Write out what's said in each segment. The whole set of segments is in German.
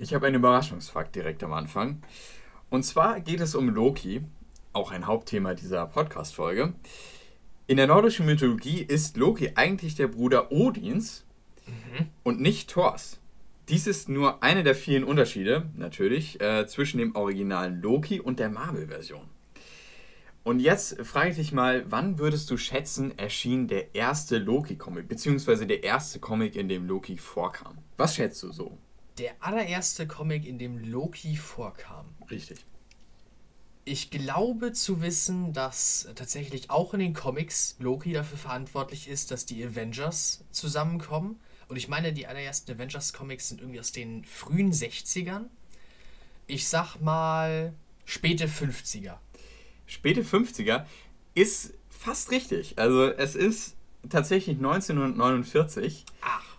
Ich habe einen Überraschungsfakt direkt am Anfang. Und zwar geht es um Loki, auch ein Hauptthema dieser Podcast-Folge. In der nordischen Mythologie ist Loki eigentlich der Bruder Odins mhm. und nicht Thors. Dies ist nur einer der vielen Unterschiede, natürlich, äh, zwischen dem originalen Loki und der Marvel-Version. Und jetzt frage ich dich mal, wann würdest du schätzen, erschien der erste Loki-Comic, beziehungsweise der erste Comic, in dem Loki vorkam? Was schätzt du so? Der allererste Comic, in dem Loki vorkam. Richtig. Ich glaube zu wissen, dass tatsächlich auch in den Comics Loki dafür verantwortlich ist, dass die Avengers zusammenkommen. Und ich meine, die allerersten Avengers-Comics sind irgendwie aus den frühen 60ern. Ich sag mal späte 50er späte 50er ist fast richtig. Also es ist tatsächlich 1949.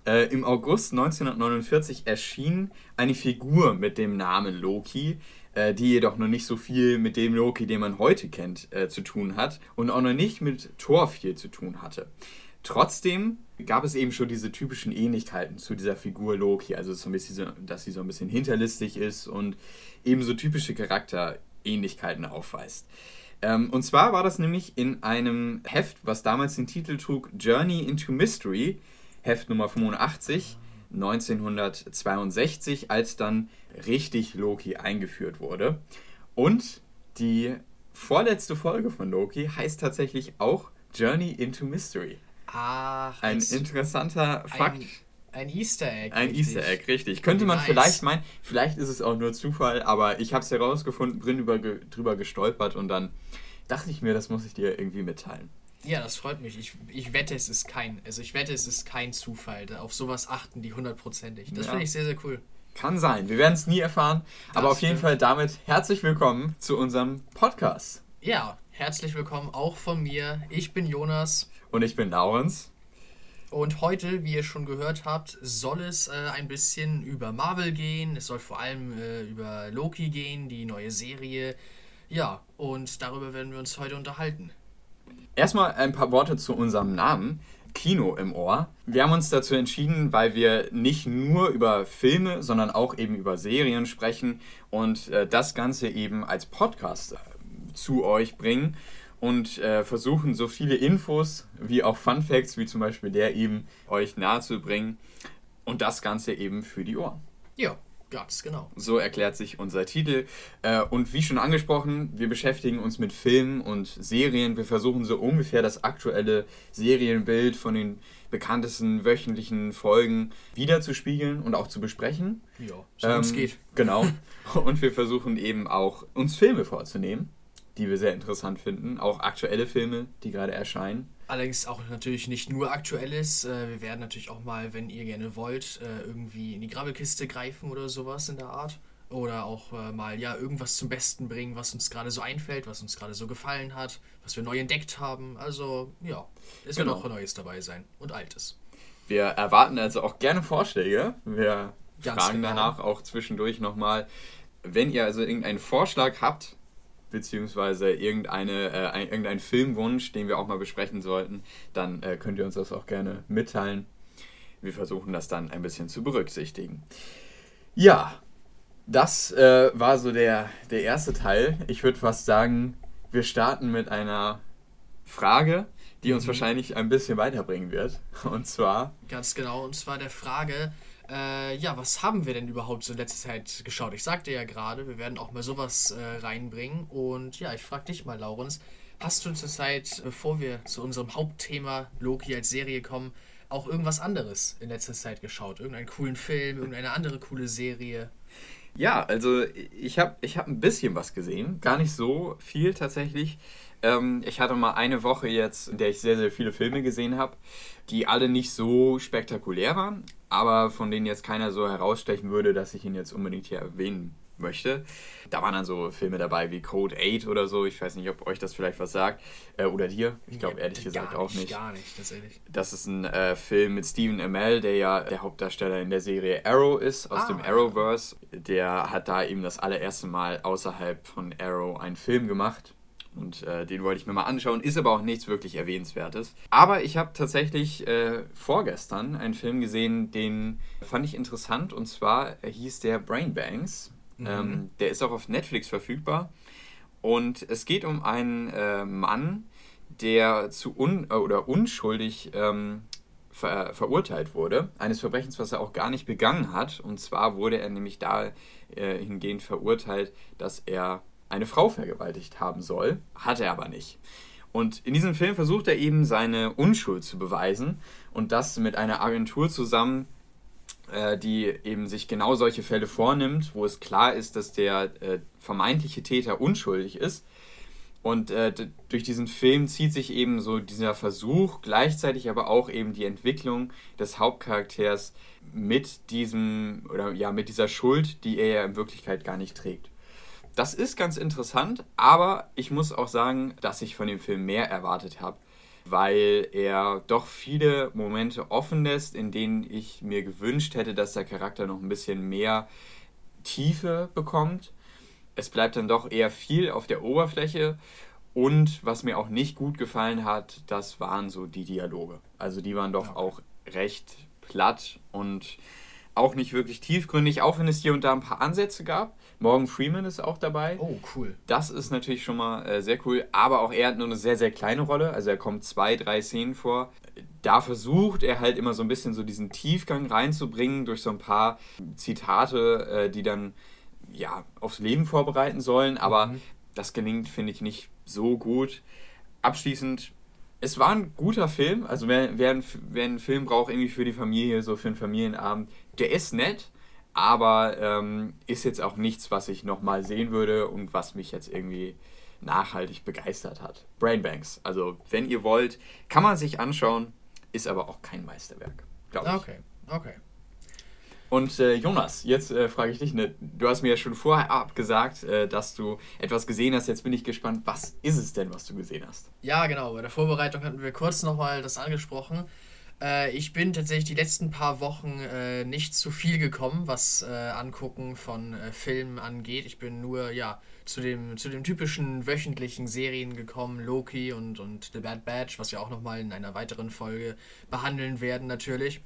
Äh, Im August 1949 erschien eine Figur mit dem Namen Loki, äh, die jedoch noch nicht so viel mit dem Loki, den man heute kennt, äh, zu tun hat und auch noch nicht mit Thor viel zu tun hatte. Trotzdem gab es eben schon diese typischen Ähnlichkeiten zu dieser Figur Loki, also so ein bisschen, dass sie so ein bisschen hinterlistig ist und eben so typische Charakterähnlichkeiten aufweist. Ähm, und zwar war das nämlich in einem Heft, was damals den Titel trug Journey into Mystery, Heft Nummer 85, 1962, als dann richtig Loki eingeführt wurde. Und die vorletzte Folge von Loki heißt tatsächlich auch Journey into Mystery. Ach, ein interessanter Fakt. Ein ein Easter Egg. Ein richtig. Easter Egg, richtig. Könnte man nice. vielleicht meinen, vielleicht ist es auch nur Zufall, aber ich habe es herausgefunden, drin über, drüber gestolpert und dann dachte ich mir, das muss ich dir irgendwie mitteilen. Ja, das freut mich. Ich, ich wette, es ist kein, also ich wette, es ist kein Zufall. Auf sowas achten die hundertprozentig. Das ja. finde ich sehr, sehr cool. Kann sein. Wir werden es nie erfahren. Das aber auf jeden Fall damit herzlich willkommen zu unserem Podcast. Ja, herzlich willkommen auch von mir. Ich bin Jonas. Und ich bin Laurens. Und heute, wie ihr schon gehört habt, soll es äh, ein bisschen über Marvel gehen. Es soll vor allem äh, über Loki gehen, die neue Serie. Ja, und darüber werden wir uns heute unterhalten. Erstmal ein paar Worte zu unserem Namen. Kino im Ohr. Wir haben uns dazu entschieden, weil wir nicht nur über Filme, sondern auch eben über Serien sprechen und äh, das Ganze eben als Podcast äh, zu euch bringen und äh, versuchen, so viele Infos wie auch Fun Facts, wie zum Beispiel der eben, euch nahezubringen. Und das Ganze eben für die Ohren. Ja, ganz genau. So erklärt sich unser Titel. Äh, und wie schon angesprochen, wir beschäftigen uns mit Filmen und Serien. Wir versuchen so ungefähr das aktuelle Serienbild von den bekanntesten wöchentlichen Folgen wiederzuspiegeln und auch zu besprechen. Ja, so ähm, es geht. Genau. Und wir versuchen eben auch, uns Filme vorzunehmen die wir sehr interessant finden. Auch aktuelle Filme, die gerade erscheinen. Allerdings auch natürlich nicht nur aktuelles. Äh, wir werden natürlich auch mal, wenn ihr gerne wollt, äh, irgendwie in die Grabbelkiste greifen oder sowas in der Art. Oder auch äh, mal ja irgendwas zum Besten bringen, was uns gerade so einfällt, was uns gerade so gefallen hat, was wir neu entdeckt haben. Also ja, es genau. wird auch Neues dabei sein und Altes. Wir erwarten also auch gerne Vorschläge. Wir Ganz fragen genau. danach auch zwischendurch nochmal. Wenn ihr also irgendeinen Vorschlag habt, beziehungsweise irgendeine, äh, irgendein Filmwunsch, den wir auch mal besprechen sollten, dann äh, könnt ihr uns das auch gerne mitteilen. Wir versuchen das dann ein bisschen zu berücksichtigen. Ja, das äh, war so der, der erste Teil. Ich würde fast sagen, wir starten mit einer Frage, die uns mhm. wahrscheinlich ein bisschen weiterbringen wird. Und zwar. Ganz genau, und zwar der Frage, äh, ja, was haben wir denn überhaupt so in letzter Zeit geschaut? Ich sagte ja gerade, wir werden auch mal sowas äh, reinbringen. Und ja, ich frage dich mal, Laurens, hast du zur Zeit, bevor wir zu unserem Hauptthema Loki als Serie kommen, auch irgendwas anderes in letzter Zeit geschaut? Irgendeinen coolen Film, irgendeine andere coole Serie? Ja, also ich habe ich hab ein bisschen was gesehen. Gar nicht so viel tatsächlich. Ähm, ich hatte mal eine Woche jetzt, in der ich sehr, sehr viele Filme gesehen habe, die alle nicht so spektakulär waren, aber von denen jetzt keiner so herausstechen würde, dass ich ihn jetzt unbedingt hier erwähnen möchte. Da waren dann so Filme dabei wie Code 8 oder so. Ich weiß nicht, ob euch das vielleicht was sagt. Äh, oder dir. Ich glaube ehrlich gesagt nicht, auch nicht. Gar nicht, tatsächlich. Das ist ein äh, Film mit Stephen Amell, der ja der Hauptdarsteller in der Serie Arrow ist, aus ah, dem Arrowverse. Der hat da eben das allererste Mal außerhalb von Arrow einen Film gemacht Und äh, den wollte ich mir mal anschauen, ist aber auch nichts wirklich Erwähnenswertes. Aber ich habe tatsächlich äh, vorgestern einen Film gesehen, den fand ich interessant. Und zwar hieß der Brain Banks. Mhm. Ähm, der ist auch auf Netflix verfügbar. Und es geht um einen äh, Mann, der zu un äh, oder unschuldig ähm, ver verurteilt wurde. Eines Verbrechens, was er auch gar nicht begangen hat. Und zwar wurde er nämlich dahingehend verurteilt, dass er eine Frau vergewaltigt haben soll. Hat er aber nicht. Und in diesem Film versucht er eben seine Unschuld zu beweisen und das mit einer Agentur zusammen, äh, die eben sich genau solche Fälle vornimmt, wo es klar ist, dass der äh, vermeintliche Täter unschuldig ist. Und äh, durch diesen Film zieht sich eben so dieser Versuch, gleichzeitig aber auch eben die Entwicklung des Hauptcharakters mit diesem oder ja mit dieser Schuld, die er ja in Wirklichkeit gar nicht trägt. Das ist ganz interessant, aber ich muss auch sagen, dass ich von dem Film mehr erwartet habe weil er doch viele Momente offen lässt, in denen ich mir gewünscht hätte, dass der Charakter noch ein bisschen mehr Tiefe bekommt. Es bleibt dann doch eher viel auf der Oberfläche. Und was mir auch nicht gut gefallen hat, das waren so die Dialoge. Also die waren doch auch recht platt und auch nicht wirklich tiefgründig, auch wenn es hier und da ein paar Ansätze gab. Morgan Freeman ist auch dabei. Oh, cool. Das ist natürlich schon mal äh, sehr cool, aber auch er hat nur eine sehr, sehr kleine Rolle. Also er kommt zwei, drei Szenen vor. Da versucht er halt immer so ein bisschen so diesen Tiefgang reinzubringen durch so ein paar Zitate, äh, die dann ja aufs Leben vorbereiten sollen, aber mhm. das gelingt, finde ich, nicht so gut. Abschließend es war ein guter Film. Also wer, wer, wer, einen Film braucht, irgendwie für die Familie, so für einen Familienabend, der ist nett aber ähm, ist jetzt auch nichts, was ich nochmal sehen würde und was mich jetzt irgendwie nachhaltig begeistert hat. Brainbanks, also wenn ihr wollt, kann man sich anschauen, ist aber auch kein Meisterwerk, glaube ich. Okay, okay. Und äh, Jonas, jetzt äh, frage ich dich, ne, du hast mir ja schon vorher gesagt, äh, dass du etwas gesehen hast. Jetzt bin ich gespannt, was ist es denn, was du gesehen hast? Ja, genau. Bei der Vorbereitung hatten wir kurz nochmal das angesprochen. Äh, ich bin tatsächlich die letzten paar Wochen äh, nicht zu viel gekommen, was äh, Angucken von äh, Filmen angeht. Ich bin nur ja zu dem, zu den typischen wöchentlichen Serien gekommen, Loki und, und The Bad Batch, was wir auch nochmal in einer weiteren Folge behandeln werden natürlich.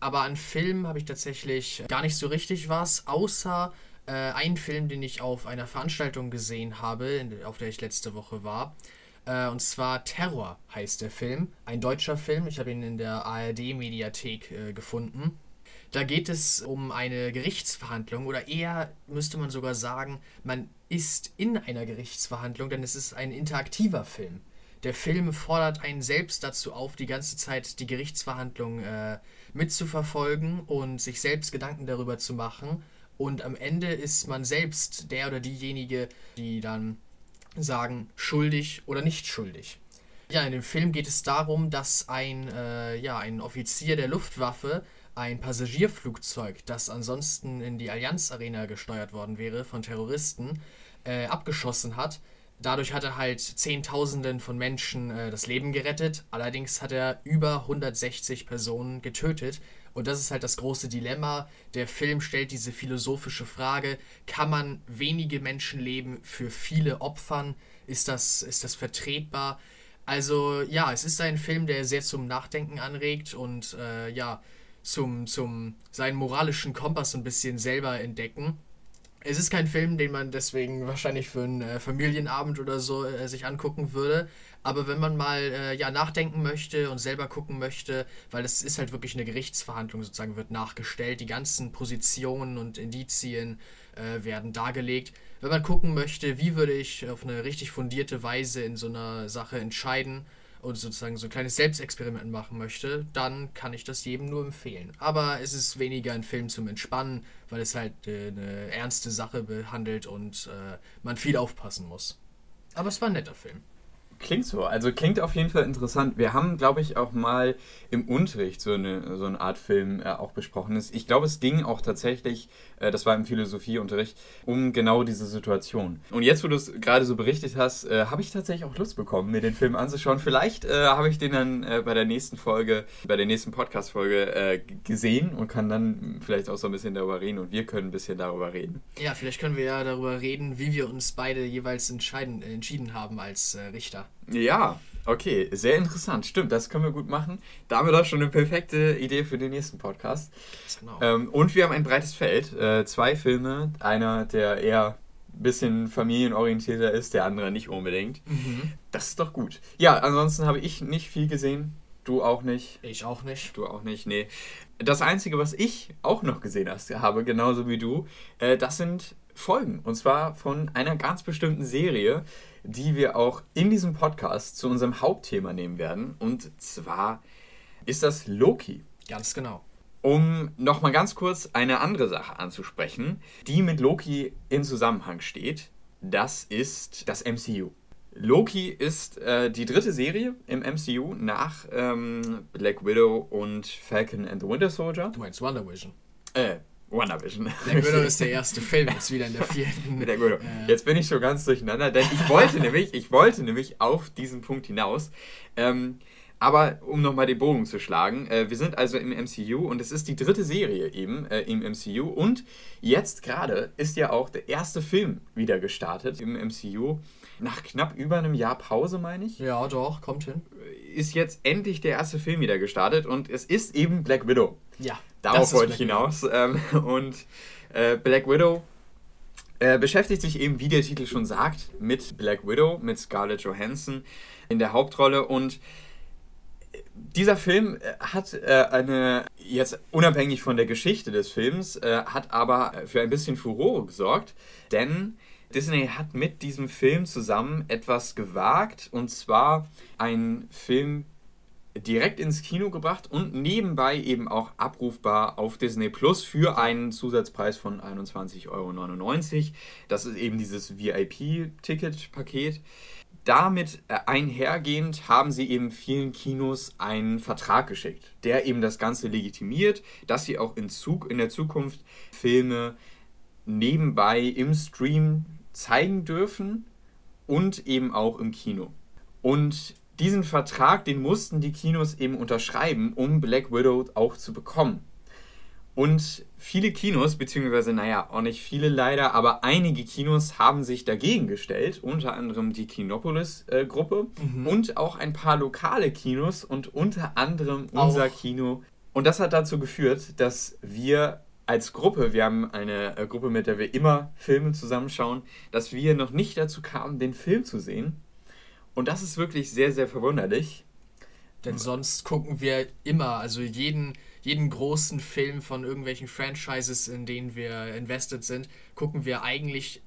Aber an Filmen habe ich tatsächlich gar nicht so richtig was, außer äh, einen Film, den ich auf einer Veranstaltung gesehen habe, auf der ich letzte Woche war. Äh, und zwar Terror heißt der Film. Ein deutscher Film. Ich habe ihn in der ARD-Mediathek äh, gefunden. Da geht es um eine Gerichtsverhandlung oder eher müsste man sogar sagen, man ist in einer Gerichtsverhandlung, denn es ist ein interaktiver Film. Der Film fordert einen selbst dazu auf, die ganze Zeit die Gerichtsverhandlung äh, mitzuverfolgen und sich selbst Gedanken darüber zu machen. Und am Ende ist man selbst der oder diejenige, die dann sagen, schuldig oder nicht schuldig. Ja, in dem Film geht es darum, dass ein, äh, ja, ein Offizier der Luftwaffe ein Passagierflugzeug, das ansonsten in die Allianz Arena gesteuert worden wäre von Terroristen, äh, abgeschossen hat. Dadurch hat er halt Zehntausenden von Menschen äh, das Leben gerettet. Allerdings hat er über 160 Personen getötet, und das ist halt das große Dilemma. Der Film stellt diese philosophische Frage, kann man wenige Menschenleben für viele opfern? Ist das, ist das vertretbar? Also ja, es ist ein Film, der sehr zum Nachdenken anregt und äh, ja, zum, zum seinen moralischen Kompass ein bisschen selber entdecken. Es ist kein Film, den man deswegen wahrscheinlich für einen äh, Familienabend oder so äh, sich angucken würde. Aber wenn man mal äh, ja, nachdenken möchte und selber gucken möchte, weil es ist halt wirklich eine Gerichtsverhandlung sozusagen, wird nachgestellt, die ganzen Positionen und Indizien äh, werden dargelegt. Wenn man gucken möchte, wie würde ich auf eine richtig fundierte Weise in so einer Sache entscheiden und sozusagen so ein kleines Selbstexperiment machen möchte, dann kann ich das jedem nur empfehlen. Aber es ist weniger ein Film zum Entspannen, weil es halt äh, eine ernste Sache behandelt und äh, man viel aufpassen muss. Aber es war ein netter Film. Klingt so. Also klingt auf jeden Fall interessant. Wir haben, glaube ich, auch mal im Unterricht so eine, so eine Art Film äh, auch besprochen. Ich glaube, es ging auch tatsächlich, äh, das war im Philosophieunterricht, um genau diese Situation. Und jetzt, wo du es gerade so berichtet hast, äh, habe ich tatsächlich auch Lust bekommen, mir den Film anzuschauen. Vielleicht äh, habe ich den dann äh, bei der nächsten Folge, bei der nächsten Podcast-Folge äh, gesehen und kann dann vielleicht auch so ein bisschen darüber reden und wir können ein bisschen darüber reden. Ja, vielleicht können wir ja darüber reden, wie wir uns beide jeweils entscheiden, entschieden haben als Richter. Ja, okay, sehr interessant. Stimmt, das können wir gut machen. Damit auch schon eine perfekte Idee für den nächsten Podcast. Genau. Ähm, und wir haben ein breites Feld. Äh, zwei Filme. Einer, der eher ein bisschen familienorientierter ist, der andere nicht unbedingt. Mhm. Das ist doch gut. Ja, ansonsten habe ich nicht viel gesehen. Du auch nicht. Ich auch nicht. Du auch nicht, nee. Das Einzige, was ich auch noch gesehen habe, genauso wie du, äh, das sind Folgen. Und zwar von einer ganz bestimmten Serie, die wir auch in diesem Podcast zu unserem Hauptthema nehmen werden. Und zwar ist das Loki. Ganz genau. Um nochmal ganz kurz eine andere Sache anzusprechen, die mit Loki in Zusammenhang steht, das ist das MCU. Loki ist äh, die dritte Serie im MCU nach ähm, Black Widow und Falcon and the Winter Soldier. Du meinst Wonder Vision? Äh, WandaVision. Black Widow ist der erste Film, jetzt wieder in der vierten. Black Widow. Äh, jetzt bin ich schon ganz durcheinander, denn ich wollte nämlich, ich wollte nämlich auf diesen Punkt hinaus. Ähm, aber um nochmal den Bogen zu schlagen, äh, wir sind also im MCU und es ist die dritte Serie eben äh, im MCU und jetzt gerade ist ja auch der erste Film wieder gestartet im MCU. Nach knapp über einem Jahr Pause, meine ich. Ja, doch, kommt hin. Ist jetzt endlich der erste Film wieder gestartet und es ist eben Black Widow. Ja. Darauf wollte ich hinaus. Ähm, und äh, Black Widow äh, beschäftigt sich eben, wie der Titel schon sagt, mit Black Widow, mit Scarlett Johansson in der Hauptrolle. Und äh, dieser Film äh, hat äh, eine, jetzt unabhängig von der Geschichte des Films, äh, hat aber für ein bisschen Furore gesorgt, denn Disney hat mit diesem Film zusammen etwas gewagt, und zwar einen Film direkt ins Kino gebracht und nebenbei eben auch abrufbar auf Disney Plus für einen Zusatzpreis von 21,99 Euro. Das ist eben dieses VIP-Ticket-Paket. Damit äh, einhergehend haben sie eben vielen Kinos einen Vertrag geschickt, der eben das Ganze legitimiert, dass sie auch in, Zug, in der Zukunft Filme nebenbei im Stream zeigen dürfen und eben auch im Kino. Und diesen Vertrag, den mussten die Kinos eben unterschreiben, um Black Widow auch zu bekommen. Und viele Kinos, beziehungsweise, naja, auch nicht viele leider, aber einige Kinos haben sich dagegen gestellt, unter anderem die Kinopolis-Gruppe äh, mhm. und auch ein paar lokale Kinos und unter anderem unser auch. Kino. Und das hat dazu geführt, dass wir als Gruppe, wir haben eine äh, Gruppe, mit der wir immer Filme zusammenschauen, dass wir noch nicht dazu kamen, den Film zu sehen. Und das ist wirklich sehr, sehr verwunderlich. Denn sonst gucken wir immer, also jeden, jeden großen Film von irgendwelchen Franchises, in denen wir invested sind, gucken wir eigentlich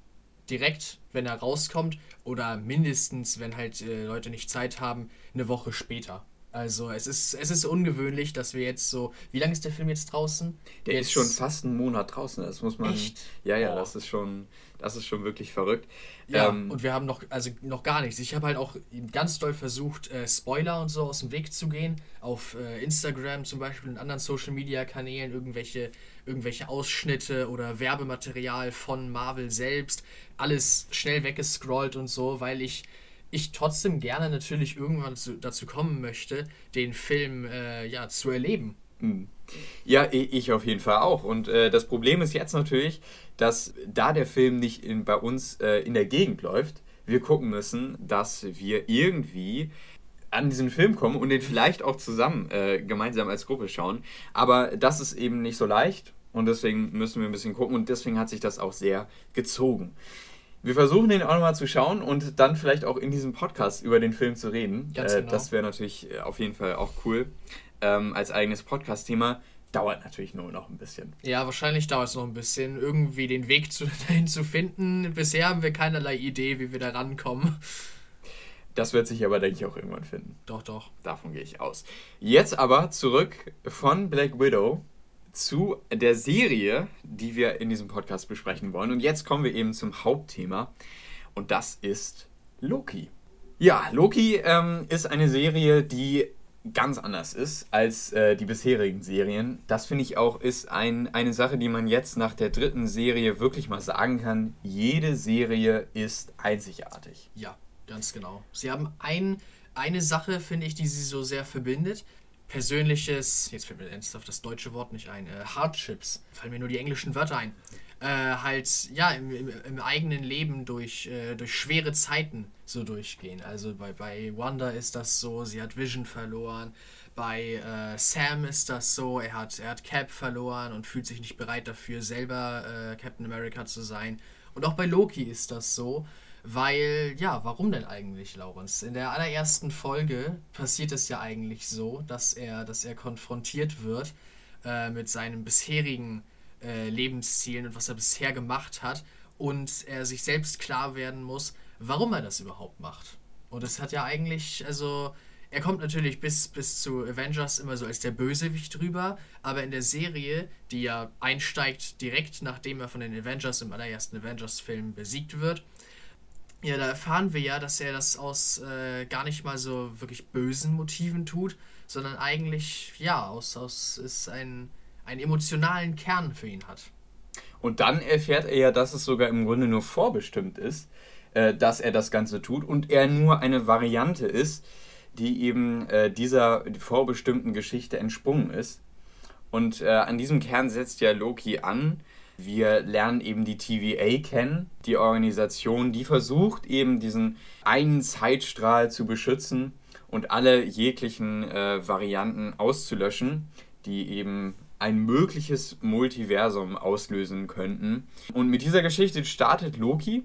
direkt, wenn er rauskommt oder mindestens, wenn halt äh, Leute nicht Zeit haben, eine Woche später. Also es ist, es ist ungewöhnlich, dass wir jetzt so. Wie lange ist der Film jetzt draußen? Der jetzt ist schon fast einen Monat draußen. Das muss man. Echt? Ja, ja, oh. das ist schon. Das ist schon wirklich verrückt. Ja, ähm, und wir haben noch, also noch gar nichts. Ich habe halt auch ganz doll versucht, äh, Spoiler und so aus dem Weg zu gehen. Auf äh, Instagram zum Beispiel und anderen Social Media Kanälen irgendwelche, irgendwelche Ausschnitte oder Werbematerial von Marvel selbst. Alles schnell weggescrollt und so, weil ich ich trotzdem gerne natürlich irgendwann zu, dazu kommen möchte, den Film äh, ja, zu erleben. Hm. Ja, ich auf jeden Fall auch. Und äh, das Problem ist jetzt natürlich, dass da der Film nicht in, bei uns äh, in der Gegend läuft, wir gucken müssen, dass wir irgendwie an diesen Film kommen und den vielleicht auch zusammen äh, gemeinsam als Gruppe schauen. Aber das ist eben nicht so leicht und deswegen müssen wir ein bisschen gucken und deswegen hat sich das auch sehr gezogen. Wir versuchen den auch nochmal zu schauen und dann vielleicht auch in diesem Podcast über den Film zu reden. Ganz äh, genau. Das wäre natürlich äh, auf jeden Fall auch cool. Ähm, als eigenes Podcast-Thema. Dauert natürlich nur noch ein bisschen. Ja, wahrscheinlich dauert es noch ein bisschen, irgendwie den Weg zu, dahin zu finden. Bisher haben wir keinerlei Idee, wie wir da rankommen. Das wird sich aber, denke ich, auch irgendwann finden. Doch, doch. Davon gehe ich aus. Jetzt aber zurück von Black Widow zu der Serie, die wir in diesem Podcast besprechen wollen. Und jetzt kommen wir eben zum Hauptthema. Und das ist Loki. Ja, Loki ähm, ist eine Serie, die ganz anders ist als äh, die bisherigen Serien. Das finde ich auch ist ein, eine Sache, die man jetzt nach der dritten Serie wirklich mal sagen kann. Jede Serie ist einzigartig. Ja, ganz genau. Sie haben ein, eine Sache, finde ich, die sie so sehr verbindet. Persönliches, jetzt fällt mir ernsthaft das deutsche Wort nicht ein, äh, Hardships, fallen mir nur die englischen Wörter ein. Äh, halt, ja, im, im, im, eigenen Leben durch, äh, durch schwere Zeiten so durchgehen. Also bei, bei Wanda ist das so, sie hat Vision verloren. Bei äh, Sam ist das so, er hat, er hat Cap verloren und fühlt sich nicht bereit dafür, selber äh, Captain America zu sein. Und auch bei Loki ist das so, weil, ja, warum denn eigentlich, Laurens? In der allerersten Folge passiert es ja eigentlich so, dass er, dass er konfrontiert wird äh, mit seinen bisherigen äh, Lebenszielen und was er bisher gemacht hat und er sich selbst klar werden muss, warum er das überhaupt macht. Und es hat ja eigentlich, also er kommt natürlich bis, bis zu Avengers immer so als der Bösewicht drüber, aber in der Serie, die ja einsteigt direkt nachdem er von den Avengers im allerersten Avengers-Film besiegt wird, ja, da erfahren wir ja, dass er das aus äh, gar nicht mal so wirklich bösen Motiven tut, sondern eigentlich, ja, aus, aus ist ein, einen emotionalen Kern für ihn hat. Und dann erfährt er ja, dass es sogar im Grunde nur vorbestimmt ist, äh, dass er das Ganze tut und er nur eine Variante ist, die eben äh, dieser vorbestimmten Geschichte entsprungen ist. Und äh, an diesem Kern setzt ja Loki an. Wir lernen eben die TVA kennen, die Organisation, die versucht eben diesen einen Zeitstrahl zu beschützen und alle jeglichen äh, Varianten auszulöschen, die eben ein mögliches Multiversum auslösen könnten. Und mit dieser Geschichte startet Loki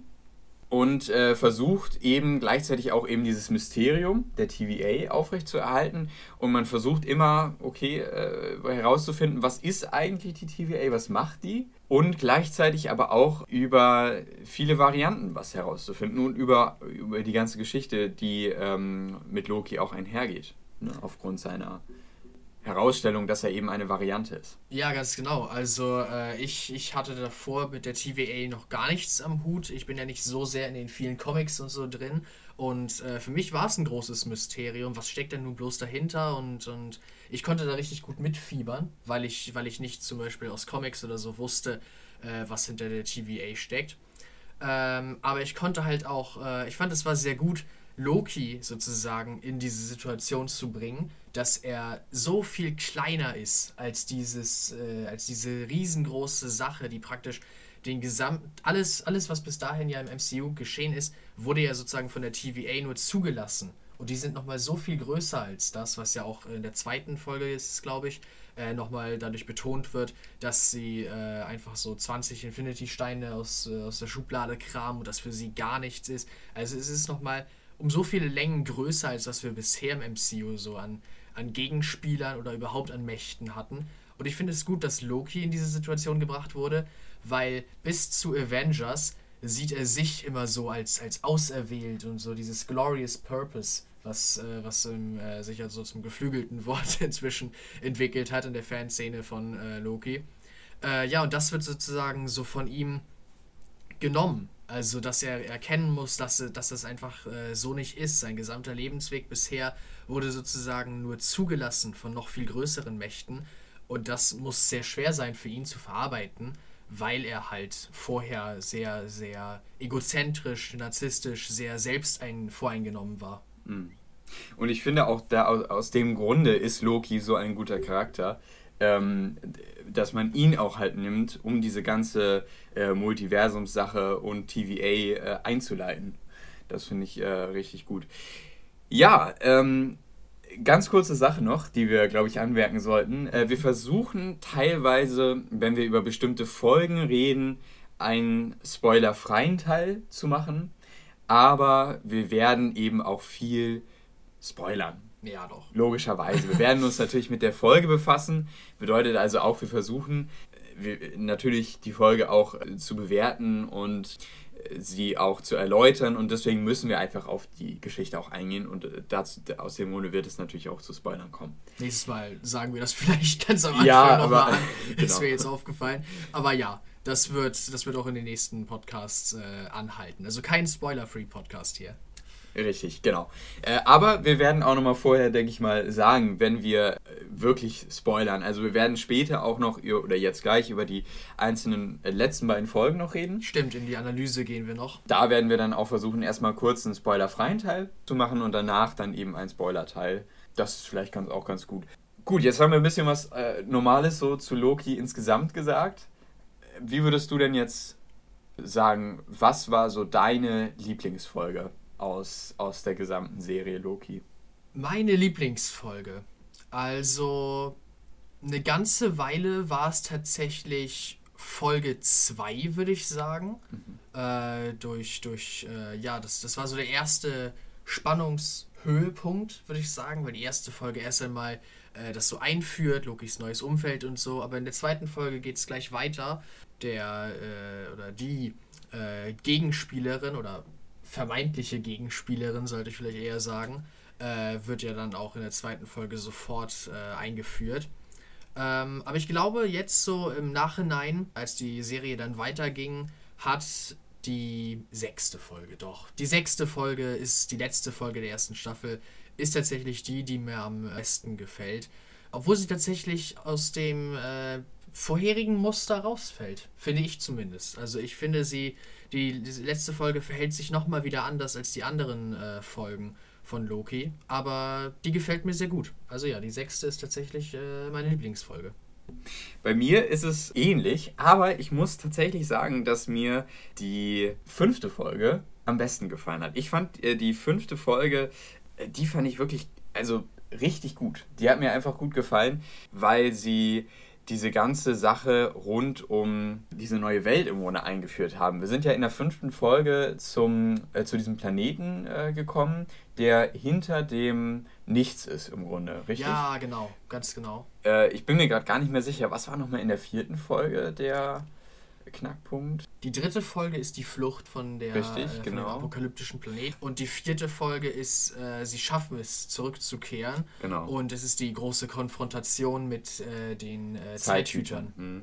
und äh, versucht eben gleichzeitig auch eben dieses Mysterium der TVA aufrechtzuerhalten. Und man versucht immer, okay, äh, herauszufinden, was ist eigentlich die TVA, was macht die und gleichzeitig aber auch über viele Varianten was herauszufinden und über, über die ganze Geschichte, die ähm, mit Loki auch einhergeht, ne, aufgrund seiner Herausstellung, dass er eben eine Variante ist. Ja, ganz genau. Also äh, ich, ich hatte davor mit der TVA noch gar nichts am Hut. Ich bin ja nicht so sehr in den vielen Comics und so drin. Und äh, für mich war es ein großes Mysterium. Was steckt denn nun bloß dahinter? Und, und ich konnte da richtig gut mitfiebern, weil ich, weil ich nicht zum Beispiel aus Comics oder so wusste, äh, was hinter der TVA steckt. Ähm, aber ich konnte halt auch, äh, ich fand es war sehr gut, Loki sozusagen in diese Situation zu bringen, dass er so viel kleiner ist als dieses, äh, als diese riesengroße Sache, die praktisch den gesamten, alles, alles, was bis dahin ja im MCU geschehen ist, wurde ja sozusagen von der TVA nur zugelassen. Und die sind nochmal so viel größer als das, was ja auch in der zweiten Folge ist, glaube ich, äh, nochmal dadurch betont wird, dass sie äh, einfach so 20 Infinity-Steine aus, äh, aus der Schublade kramen und das für sie gar nichts ist. Also es ist nochmal um so viele Längen größer, als was wir bisher im MCU so an, an Gegenspielern oder überhaupt an Mächten hatten. Und ich finde es gut, dass Loki in diese Situation gebracht wurde, weil bis zu Avengers sieht er sich immer so als, als auserwählt und so dieses Glorious Purpose, was, äh, was ähm, äh, sich also zum geflügelten Wort inzwischen entwickelt hat in der Fanszene von äh, Loki. Äh, ja, und das wird sozusagen so von ihm genommen. Also, dass er erkennen muss, dass, dass es einfach äh, so nicht ist. Sein gesamter Lebensweg bisher wurde sozusagen nur zugelassen von noch viel größeren Mächten. Und das muss sehr schwer sein für ihn zu verarbeiten, weil er halt vorher sehr, sehr egozentrisch, narzisstisch, sehr selbstein voreingenommen war. Mhm. Und ich finde auch da aus dem Grunde ist Loki so ein guter Charakter, ähm, dass man ihn auch halt nimmt, um diese ganze äh, Multiversumssache und TVA äh, einzuleiten. Das finde ich äh, richtig gut. Ja, ähm, ganz kurze Sache noch, die wir, glaube ich, anmerken sollten. Äh, wir versuchen teilweise, wenn wir über bestimmte Folgen reden, einen spoilerfreien Teil zu machen, aber wir werden eben auch viel spoilern. Ja, doch. Logischerweise. Wir werden uns natürlich mit der Folge befassen. Bedeutet also auch, wir versuchen wir, natürlich die Folge auch äh, zu bewerten und äh, sie auch zu erläutern und deswegen müssen wir einfach auf die Geschichte auch eingehen und äh, dazu, aus dem Grunde wird es natürlich auch zu Spoilern kommen. Nächstes Mal sagen wir das vielleicht ganz am Anfang ja, nochmal an. Genau. Ist mir jetzt aufgefallen. Aber ja, das wird, das wird auch in den nächsten Podcasts äh, anhalten. Also kein Spoiler-Free-Podcast hier. Richtig, genau. Äh, aber wir werden auch nochmal vorher, denke ich mal, sagen, wenn wir äh, wirklich spoilern. Also wir werden später auch noch, oder jetzt gleich, über die einzelnen äh, letzten beiden Folgen noch reden. Stimmt, in die Analyse gehen wir noch. Da werden wir dann auch versuchen, erstmal kurz einen spoilerfreien Teil zu machen und danach dann eben einen Spoiler-Teil. Das ist vielleicht ganz, auch ganz gut. Gut, jetzt haben wir ein bisschen was äh, Normales so zu Loki insgesamt gesagt. Wie würdest du denn jetzt sagen, was war so deine Lieblingsfolge? aus, aus der gesamten Serie Loki? Meine Lieblingsfolge. Also eine ganze Weile war es tatsächlich Folge 2, würde ich sagen. Mhm. Äh, durch, durch, äh, ja, das, das war so der erste Spannungshöhepunkt, würde ich sagen, weil die erste Folge erst einmal äh, das so einführt, Lokis neues Umfeld und so. Aber in der zweiten Folge geht es gleich weiter. Der äh, oder die äh, Gegenspielerin oder vermeintliche Gegenspielerin, sollte ich vielleicht eher sagen, äh, wird ja dann auch in der zweiten Folge sofort äh, eingeführt. Ähm, aber ich glaube, jetzt so im Nachhinein, als die Serie dann weiterging, hat die sechste Folge doch. Die sechste Folge ist die letzte Folge der ersten Staffel, ist tatsächlich die, die mir am besten gefällt. Obwohl sie tatsächlich aus dem äh, vorherigen Muster rausfällt. Finde ich zumindest. Also ich finde sie die, die letzte Folge verhält sich nochmal wieder anders als die anderen äh, Folgen von Loki. Aber die gefällt mir sehr gut. Also ja, die sechste ist tatsächlich äh, meine Lieblingsfolge. Bei mir ist es ähnlich, aber ich muss tatsächlich sagen, dass mir die fünfte Folge am besten gefallen hat. Ich fand äh, die fünfte Folge, äh, die fand ich wirklich, also richtig gut. Die hat mir einfach gut gefallen, weil sie diese ganze Sache rund um diese neue Welt im Grunde eingeführt haben. Wir sind ja in der fünften Folge zum, äh, zu diesem Planeten äh, gekommen, der hinter dem Nichts ist im Grunde, richtig? Ja, genau, ganz genau. Äh, ich bin mir gerade gar nicht mehr sicher, was war nochmal in der vierten Folge der Knackpunkt. Die dritte Folge ist die Flucht von der Richtig, äh, genau. dem apokalyptischen Planet. Und die vierte Folge ist, äh, sie schaffen es, zurückzukehren. Genau. Und es ist die große Konfrontation mit äh, den äh, Zeithütern. Mhm.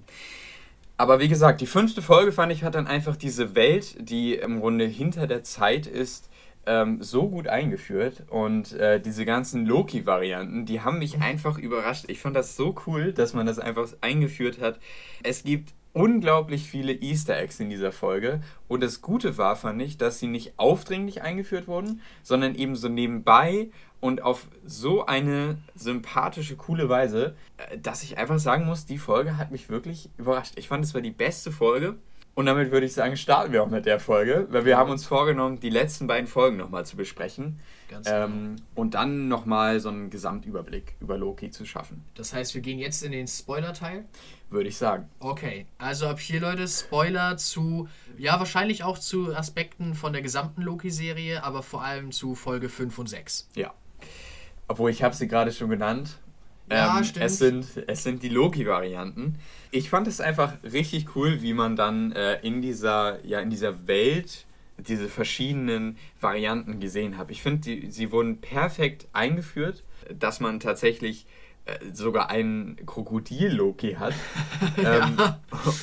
Aber wie gesagt, die fünfte Folge fand ich hat dann einfach diese Welt, die im Grunde hinter der Zeit ist, ähm, so gut eingeführt und äh, diese ganzen Loki-Varianten, die haben mich einfach überrascht. Ich fand das so cool, dass man das einfach eingeführt hat. Es gibt unglaublich viele Easter Eggs in dieser Folge. Und das Gute war, fand ich, dass sie nicht aufdringlich eingeführt wurden, sondern eben so nebenbei und auf so eine sympathische, coole Weise, äh, dass ich einfach sagen muss, die Folge hat mich wirklich überrascht. Ich fand, es war die beste Folge. Und damit würde ich sagen, starten wir auch mit der Folge, weil wir haben uns vorgenommen, die letzten beiden Folgen nochmal zu besprechen. Ganz genau. Ähm, und dann nochmal so einen Gesamtüberblick über Loki zu schaffen. Das heißt, wir gehen jetzt in den Spoiler-Teil? Würde ich sagen. Okay, also ab hier, Leute, Spoiler zu, ja, wahrscheinlich auch zu Aspekten von der gesamten Loki-Serie, aber vor allem zu Folge 5 und 6. Ja. Obwohl, ich habe sie gerade schon genannt. Ja, ähm, stimmt. Es sind, es sind die Loki-Varianten. Ich fand es einfach richtig cool, wie man dann äh, in, dieser, ja, in dieser Welt diese verschiedenen Varianten gesehen hat. Ich finde, sie wurden perfekt eingeführt, dass man tatsächlich sogar einen Krokodil-Loki hat. ja. ähm,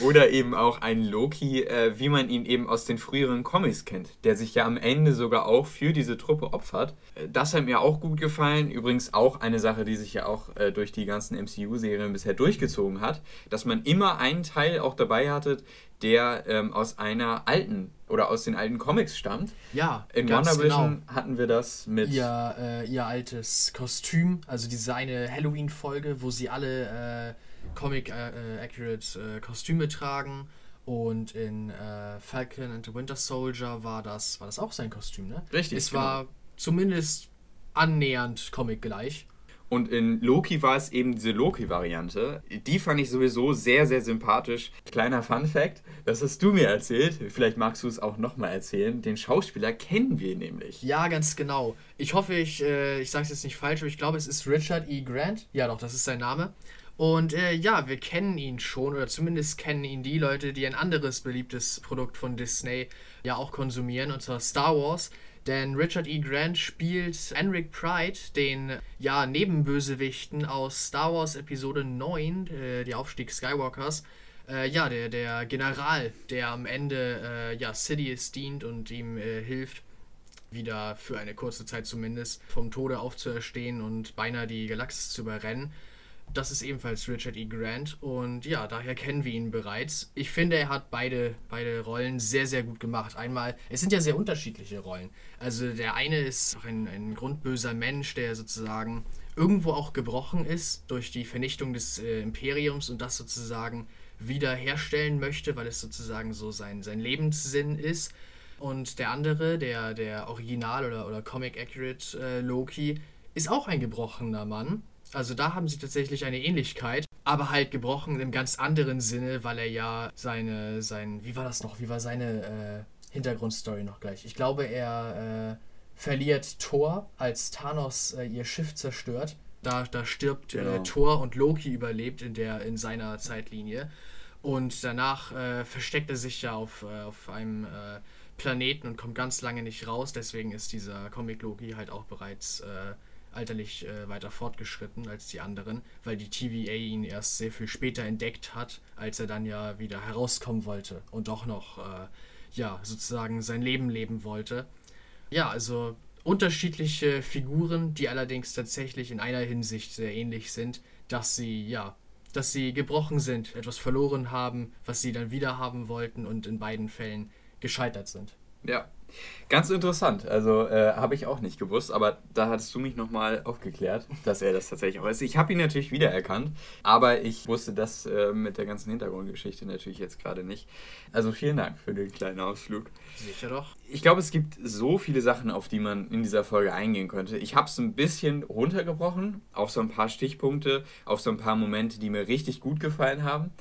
oder eben auch einen Loki, äh, wie man ihn eben aus den früheren Comics kennt, der sich ja am Ende sogar auch für diese Truppe opfert. Äh, das hat mir auch gut gefallen. Übrigens auch eine Sache, die sich ja auch äh, durch die ganzen MCU-Serien bisher durchgezogen hat, dass man immer einen Teil auch dabei hatte, der ähm, aus einer alten oder aus den alten Comics stammt. Ja, in Wonder genau. hatten wir das mit ihr, äh, ihr altes Kostüm, also diese eine Halloween-Folge, wo sie alle äh, Comic-accurate äh, äh, Kostüme tragen. Und in äh, Falcon and the Winter Soldier war das, war das auch sein Kostüm, ne? Richtig. Es genau. war zumindest annähernd Comic gleich. Und in Loki war es eben diese Loki-Variante. Die fand ich sowieso sehr, sehr sympathisch. Kleiner Fun-Fact: Das hast du mir erzählt. Vielleicht magst du es auch nochmal erzählen. Den Schauspieler kennen wir nämlich. Ja, ganz genau. Ich hoffe, ich, äh, ich sage es jetzt nicht falsch, aber ich glaube, es ist Richard E. Grant. Ja, doch, das ist sein Name. Und äh, ja, wir kennen ihn schon, oder zumindest kennen ihn die Leute, die ein anderes beliebtes Produkt von Disney ja auch konsumieren, und zwar Star Wars. Denn Richard E. Grant spielt Enric Pride, den ja, Nebenbösewichten aus Star Wars Episode 9, äh, die Aufstieg Skywalkers. Äh, ja, der, der General, der am Ende äh, ja, Sidious dient und ihm äh, hilft, wieder für eine kurze Zeit zumindest vom Tode aufzuerstehen und beinahe die Galaxis zu überrennen. Das ist ebenfalls Richard E. Grant und ja, daher kennen wir ihn bereits. Ich finde, er hat beide, beide Rollen sehr, sehr gut gemacht. Einmal, es sind ja sehr unterschiedliche Rollen. Also der eine ist ein, ein grundböser Mensch, der sozusagen irgendwo auch gebrochen ist durch die Vernichtung des äh, Imperiums und das sozusagen wiederherstellen möchte, weil es sozusagen so sein, sein Lebenssinn ist. Und der andere, der, der Original- oder, oder Comic-Accurate äh, Loki, ist auch ein gebrochener Mann. Also da haben sie tatsächlich eine Ähnlichkeit, aber halt gebrochen im ganz anderen Sinne, weil er ja seine, sein, wie war das noch, wie war seine äh, Hintergrundstory noch gleich? Ich glaube, er äh, verliert Thor, als Thanos äh, ihr Schiff zerstört. Da, da stirbt äh, genau. Thor und Loki überlebt in, der, in seiner Zeitlinie. Und danach äh, versteckt er sich ja auf, äh, auf einem Planeten und kommt ganz lange nicht raus. Deswegen ist dieser Comic Loki halt auch bereits alterlich äh, weiter fortgeschritten als die anderen, weil die TVA ihn erst sehr viel später entdeckt hat, als er dann ja wieder herauskommen wollte und doch noch äh, ja sozusagen sein Leben leben wollte. Ja, also unterschiedliche Figuren, die allerdings tatsächlich in einer Hinsicht sehr ähnlich sind, dass sie ja dass sie gebrochen sind, etwas verloren haben, was sie dann wieder haben wollten und in beiden Fällen gescheitert sind. Ja, ganz interessant. Also äh, habe ich auch nicht gewusst, aber da hattest du mich nochmal aufgeklärt, dass er das tatsächlich auch ist. Ich habe ihn natürlich wiedererkannt, aber ich wusste das äh, mit der ganzen Hintergrundgeschichte natürlich jetzt gerade nicht. Also vielen Dank für den kleinen Ausflug. Sicher doch. Ich glaube, es gibt so viele Sachen, auf die man in dieser Folge eingehen könnte. Ich habe es ein bisschen runtergebrochen auf so ein paar Stichpunkte, auf so ein paar Momente, die mir richtig gut gefallen haben.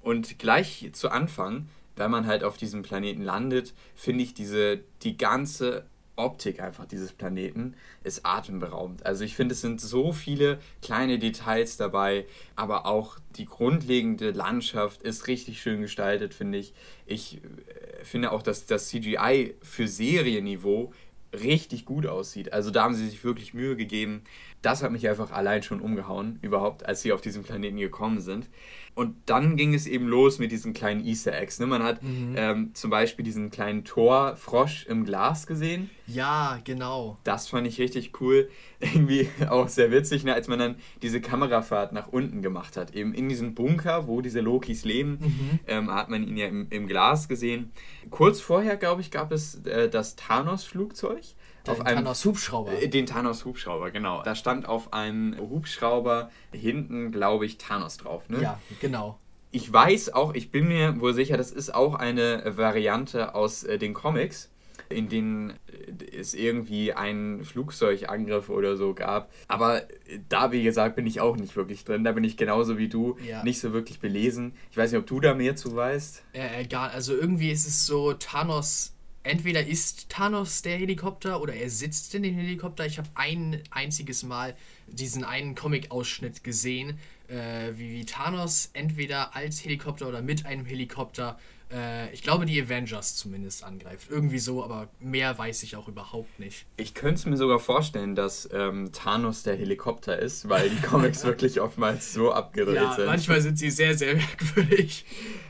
Und gleich zu Anfang wenn man halt auf diesem Planeten landet, finde ich diese, die ganze Optik einfach dieses Planeten ist atemberaubend. Also ich finde, es sind so viele kleine Details dabei, aber auch die grundlegende Landschaft ist richtig schön gestaltet, finde ich. Ich äh, finde auch, dass das CGI für Serienniveau richtig gut aussieht. Also da haben sie sich wirklich Mühe gegeben. Das hat mich einfach allein schon umgehauen, überhaupt, als sie auf diesen Planeten gekommen sind. Und dann ging es eben los mit diesen kleinen Easter Eggs. Ne? Man hat mhm. ähm, zum Beispiel diesen kleinen Torfrosch im Glas gesehen. Ja, genau. Das fand ich richtig cool. Irgendwie auch sehr witzig, ne? als man dann diese Kamerafahrt nach unten gemacht hat. Eben in diesem Bunker, wo diese Lokis leben, mhm. ähm, hat man ihn ja im, im Glas gesehen. Kurz vorher, glaube ich, gab es äh, das Thanos-Flugzeug. Den auf einem Thanos Hubschrauber. Äh, den Thanos Hubschrauber, genau. Da stand auf einem Hubschrauber hinten, glaube ich, Thanos drauf. Ne? Ja, genau. Ich weiß auch, ich bin mir wohl sicher, das ist auch eine Variante aus äh, den Comics, in denen äh, es irgendwie einen Flugzeugangriff oder so gab. Aber da, wie gesagt, bin ich auch nicht wirklich drin. Da bin ich genauso wie du ja. nicht so wirklich belesen. Ich weiß nicht, ob du da mehr zu weißt. Äh, egal, also irgendwie ist es so, Thanos entweder ist Thanos der Helikopter oder er sitzt in dem Helikopter. Ich habe ein einziges Mal diesen einen Comic-Ausschnitt gesehen, äh, wie, wie Thanos entweder als Helikopter oder mit einem Helikopter, äh, ich glaube die Avengers zumindest angreift. Irgendwie so, aber mehr weiß ich auch überhaupt nicht. Ich könnte es mir sogar vorstellen, dass ähm, Thanos der Helikopter ist, weil die Comics wirklich oftmals so abgedreht ja, sind. Manchmal sind sie sehr, sehr merkwürdig.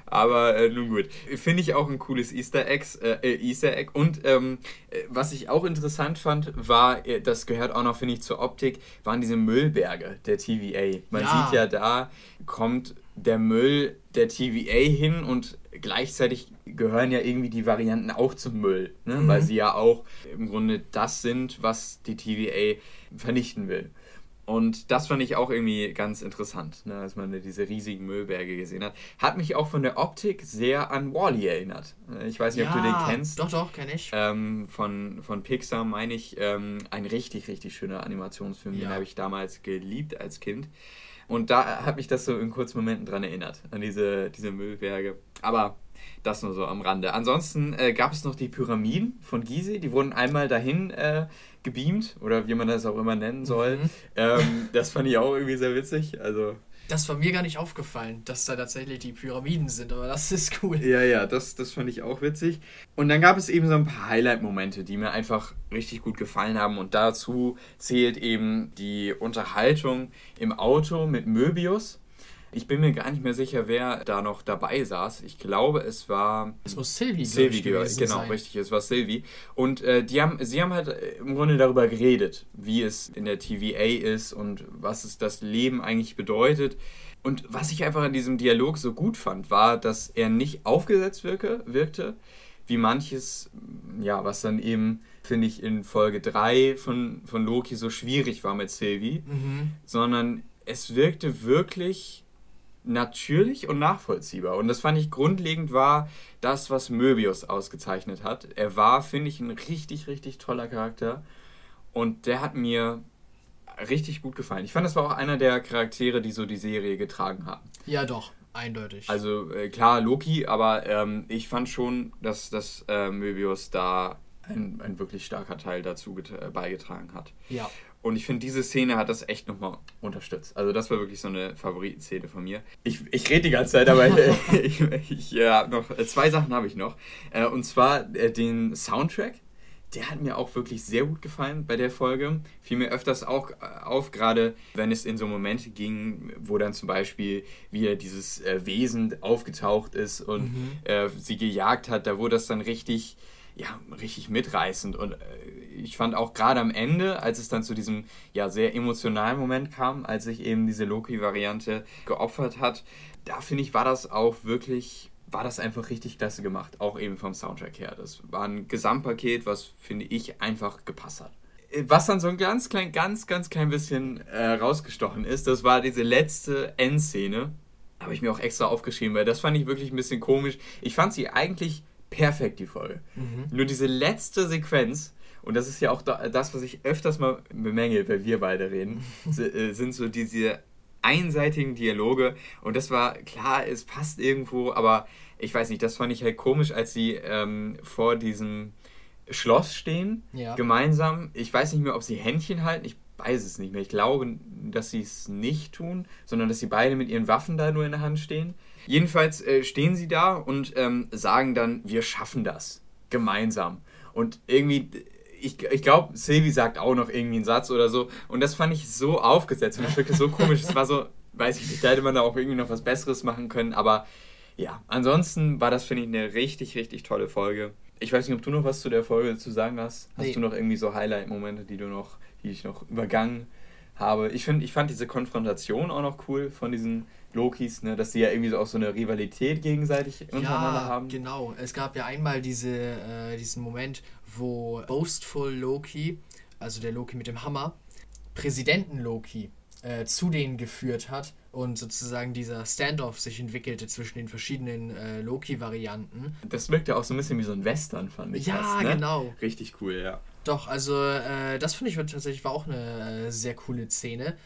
Aber äh, nun gut. Finde ich auch ein cooles Easter, Eggs, äh, äh Easter Egg. Und ähm, äh, was ich auch interessant fand, war, äh, das gehört auch noch, finde ich, zur Optik, waren diese Müllberge der TVA. Man ja. sieht ja, da kommt der Müll der TVA hin und gleichzeitig gehören ja irgendwie die Varianten auch zum Müll, ne? Mhm. weil sie ja auch im Grunde das sind, was die TVA vernichten will. Und das fand ich auch irgendwie ganz interessant, ne, als man diese riesigen Müllberge gesehen hat. Hat mich auch von der Optik sehr an Wally erinnert. Ich weiß nicht, ja, ob du den kennst. Doch, doch, kenne ich. Ähm, von, von Pixar meine ich, ähm, ein richtig, richtig schöner Animationsfilm. Ja. Den habe ich damals geliebt als Kind. Und da hat mich das so in kurzen Momenten dran erinnert, an diese, diese Müllberge. Aber das nur so am Rande. Ansonsten äh, gab es noch die Pyramiden von Gizeh, die wurden einmal dahin äh, gebeamt oder wie man das auch immer nennen soll. Mhm. Ähm, das fand ich auch irgendwie sehr witzig. Also das war mir gar nicht aufgefallen, dass da tatsächlich die Pyramiden sind, aber das ist cool. Ja, ja, das, das fand ich auch witzig. Und dann gab es eben so ein paar Highlight-Momente, die mir einfach richtig gut gefallen haben. Und dazu zählt eben die Unterhaltung im Auto mit Möbius. Ich bin mir gar nicht mehr sicher, wer da noch dabei saß. Ich glaube, es war. Es muss Sylvie, Sylvie gewesen Genau, sein. richtig, es war Sylvie. Und äh, die haben, sie haben halt im Grunde darüber geredet, wie es in der TVA ist und was es das Leben eigentlich bedeutet. Und was ich einfach an diesem Dialog so gut fand, war, dass er nicht aufgesetzt wirke, wirkte, wie manches, ja, was dann eben, finde ich, in Folge 3 von, von Loki so schwierig war mit Sylvie, mhm. sondern es wirkte wirklich natürlich und nachvollziehbar. Und das fand ich grundlegend war das, was Möbius ausgezeichnet hat. Er war, finde ich, ein richtig, richtig toller Charakter. Und der hat mir richtig gut gefallen. Ich fand, das war auch einer der Charaktere, die so die Serie getragen haben. Ja, doch. Eindeutig. Also äh, klar, Loki, aber ähm, ich fand schon, dass, dass äh, Möbius da ein, ein wirklich starker Teil dazu beigetragen hat. Ja. Und ich finde, diese Szene hat das echt nochmal unterstützt. Also das war wirklich so eine Favoritenszene von mir. Ich, ich rede die ganze Zeit, aber ich, ich, ja, noch äh, zwei Sachen habe ich noch. Äh, und zwar äh, den Soundtrack der hat mir auch wirklich sehr gut gefallen bei der Folge. Fiel mir öfters auch auf, gerade wenn es in so Momente ging, wo dann zum Beispiel wieder dieses Wesen aufgetaucht ist und mhm. sie gejagt hat, da wurde das dann richtig, ja, richtig mitreißend. Und äh, ich fand auch gerade am Ende, als es dann zu diesem ja sehr emotionalen Moment kam, als sich eben diese Loki-Variante geopfert hat, da finde ich, war das auch wirklich war das einfach richtig klasse gemacht, auch eben vom Soundtrack her. Das war ein Gesamtpaket, was, finde ich, einfach gepasst hat. Was dann so ein ganz klein, ganz, ganz klein bisschen äh, rausgestochen ist, das war diese letzte Endszene. Habe ich mir auch extra aufgeschrieben, weil das fand ich wirklich ein bisschen komisch. Ich fand sie eigentlich perfekt, die Folge. Mhm. Nur diese letzte Sequenz, und das ist ja auch das, was ich öfters mal bemängel, wenn wir beide reden, äh, sind so diese einseitigen Dialoge. Und das war klar, es passt irgendwo, aber ich weiß nicht, das fand ich halt komisch, als sie ähm, vor diesem Schloss stehen, ja. gemeinsam. Ich weiß nicht mehr, ob sie Händchen halten, ich weiß es nicht mehr. Ich glaube, dass sie es nicht tun, sondern dass sie beide mit ihren Waffen da nur in der Hand stehen. Jedenfalls äh, stehen sie da und ähm, sagen dann, wir schaffen das. Gemeinsam. Und irgendwie, ich, ich glaube, Sylvie sagt auch noch irgendwie einen Satz oder so. Und das fand ich so aufgesetzt und das wirkte so komisch. Es war so, weiß ich nicht, da hätte man da auch irgendwie noch was Besseres machen können. Aber ja, ansonsten war das, finde ich, eine richtig, richtig tolle Folge. Ich weiß nicht, ob du noch was zu der Folge zu sagen hast. Hast nee. du noch irgendwie so Highlight-Momente, die du noch, die ich noch übergangen habe? Ich finde, ich fand diese Konfrontation auch noch cool von diesen Lokis, ne, dass sie ja irgendwie so auch so eine Rivalität gegenseitig untereinander ja, haben. Genau, es gab ja einmal diese, äh, diesen Moment, wo Boastful Loki, also der Loki mit dem Hammer, Präsidenten Loki äh, zu denen geführt hat und sozusagen dieser Standoff sich entwickelte zwischen den verschiedenen äh, Loki-Varianten. Das wirkt ja auch so ein bisschen wie so ein Western, fand ich. Ja, fast, ne? genau. Richtig cool, ja. Doch, also äh, das finde ich tatsächlich war auch eine äh, sehr coole Szene.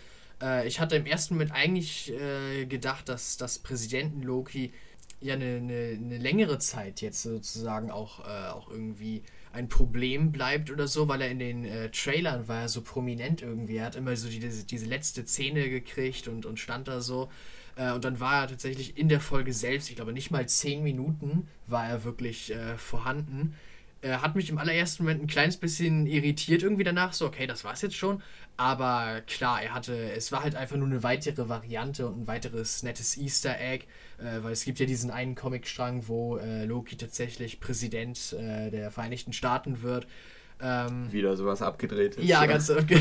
Äh, ich hatte im ersten Moment eigentlich äh, gedacht, dass das Präsidenten Loki ja eine, eine, eine, längere Zeit jetzt sozusagen auch, auch irgendwie ein Problem bleibt oder so, weil er in den äh, Trailern war er so prominent irgendwie. Er hat immer so die, diese, diese letzte Szene gekriegt und, und stand da so. Äh, und dann war er tatsächlich in der Folge selbst, ich glaube nicht mal zehn Minuten war er wirklich äh, vorhanden. Er hat mich im allerersten Moment ein kleines bisschen irritiert irgendwie danach, so, okay, das war's jetzt schon. Aber klar, er hatte, es war halt einfach nur eine weitere Variante und ein weiteres nettes Easter Egg, äh, weil es gibt ja diesen einen Comicstrang, wo äh, Loki tatsächlich Präsident äh, der Vereinigten Staaten wird. Ähm, Wieder sowas abgedreht ist. Ja, ja. ganz okay.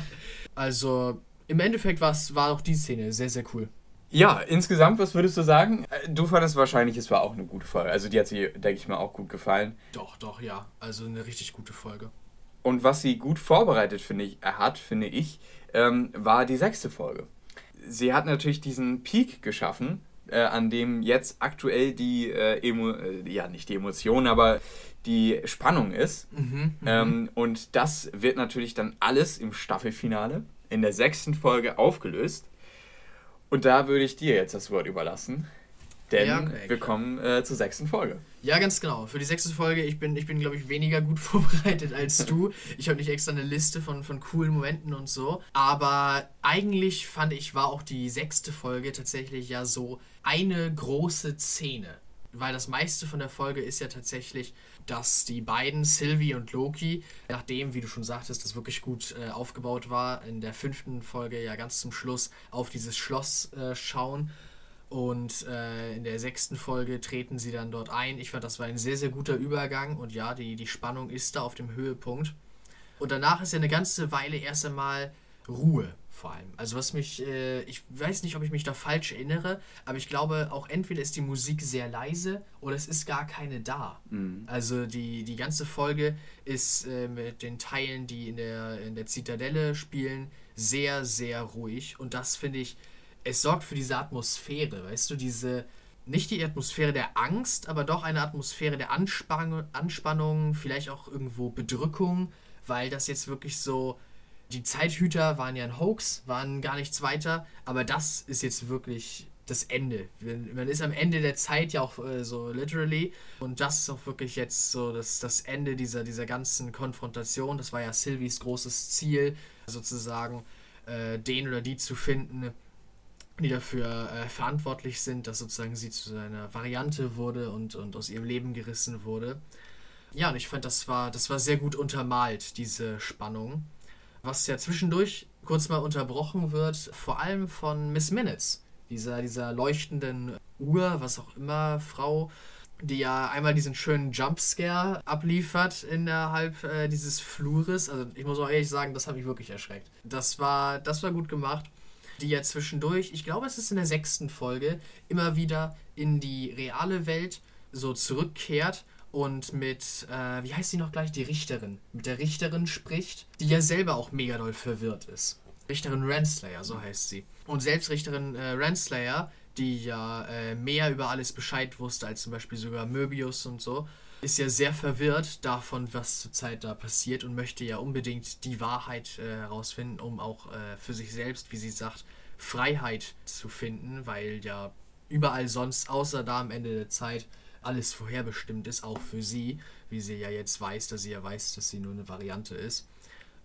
also im Endeffekt war auch die Szene sehr, sehr cool. Ja, insgesamt, was würdest du sagen? Äh, du fandest wahrscheinlich, es war auch eine gute Folge. Also die hat sie, denke ich mal, auch gut gefallen. Doch, doch, ja. Also eine richtig gute Folge. Und was sie gut vorbereitet finde ich, hat, finde ich, ähm, war die sechste Folge. Sie hat natürlich diesen Peak geschaffen, äh, an dem jetzt aktuell die, äh, Emo äh, ja nicht die Emotion, aber die Spannung ist. Mhm, mhm, ähm, und das wird natürlich dann alles im Staffelfinale in der sechsten Folge aufgelöst. Und da würde ich dir jetzt das Wort überlassen. Denn ja, okay, wir kommen äh, zur sechsten Folge. Ja, ganz genau. Für die sechste Folge, ich bin, ich bin glaube ich, weniger gut vorbereitet als du. Ich habe nicht extra eine Liste von, von coolen Momenten und so. Aber eigentlich fand ich, war auch die sechste Folge tatsächlich ja so eine große Szene weil das meiste von der Folge ist ja tatsächlich, dass die beiden, Sylvie und Loki, nachdem, wie du schon sagtest, das wirklich gut äh, aufgebaut war, in der fünften Folge ja ganz zum Schluss auf dieses Schloss äh, schauen. Und äh, in der sechsten Folge treten sie dann dort ein. Ich fand, das war ein sehr, sehr guter Übergang. Und ja, die, die Spannung ist da auf dem Höhepunkt. Und danach ist ja eine ganze Weile erst einmal Ruhe vor allem. Also was mich, äh, ich weiß nicht, ob ich mich da falsch erinnere, aber ich glaube auch entweder ist die Musik sehr leise oder es ist gar keine da. Mhm. Also die, die ganze Folge ist äh, mit den Teilen, die in der, in der Zitadelle spielen, sehr, sehr ruhig. Und das finde ich, es sorgt für diese Atmosphäre, weißt du, diese, nicht die Atmosphäre der Angst, aber doch eine Atmosphäre der Anspannung, Anspannung vielleicht auch irgendwo Bedrückung, weil das jetzt wirklich so die Zeithüter waren ja ein Hoax, waren gar nichts weiter, aber das ist jetzt wirklich das Ende. Man ist am Ende der Zeit ja auch äh, so literally und das ist auch wirklich jetzt so das, das Ende dieser, dieser ganzen Konfrontation. Das war ja Sylvies großes Ziel, sozusagen äh, den oder die zu finden, die dafür äh, verantwortlich sind, dass sozusagen sie zu einer Variante wurde und, und aus ihrem Leben gerissen wurde. Ja, und ich fand, das war, das war sehr gut untermalt, diese Spannung was ja zwischendurch kurz mal unterbrochen wird, vor allem von Miss Minutes, dieser, dieser leuchtenden Uhr, was auch immer, Frau, die ja einmal diesen schönen Jumpscare abliefert innerhalb äh, dieses Flures. Also ich muss auch ehrlich sagen, das hat mich wirklich erschreckt. Das war, das war gut gemacht. Die ja zwischendurch, ich glaube, es ist in der sechsten Folge, immer wieder in die reale Welt so zurückkehrt und mit, äh, wie heißt sie noch gleich, die Richterin, mit der Richterin spricht, die ja selber auch mega doll verwirrt ist. Richterin Renslayer, so heißt sie. Und selbst Richterin äh, Renslayer, die ja äh, mehr über alles Bescheid wusste als zum Beispiel sogar Möbius und so, ist ja sehr verwirrt davon, was zurzeit da passiert und möchte ja unbedingt die Wahrheit äh, herausfinden, um auch äh, für sich selbst, wie sie sagt, Freiheit zu finden, weil ja überall sonst, außer da am Ende der Zeit, alles vorherbestimmt ist, auch für sie, wie sie ja jetzt weiß, dass sie ja weiß, dass sie nur eine Variante ist.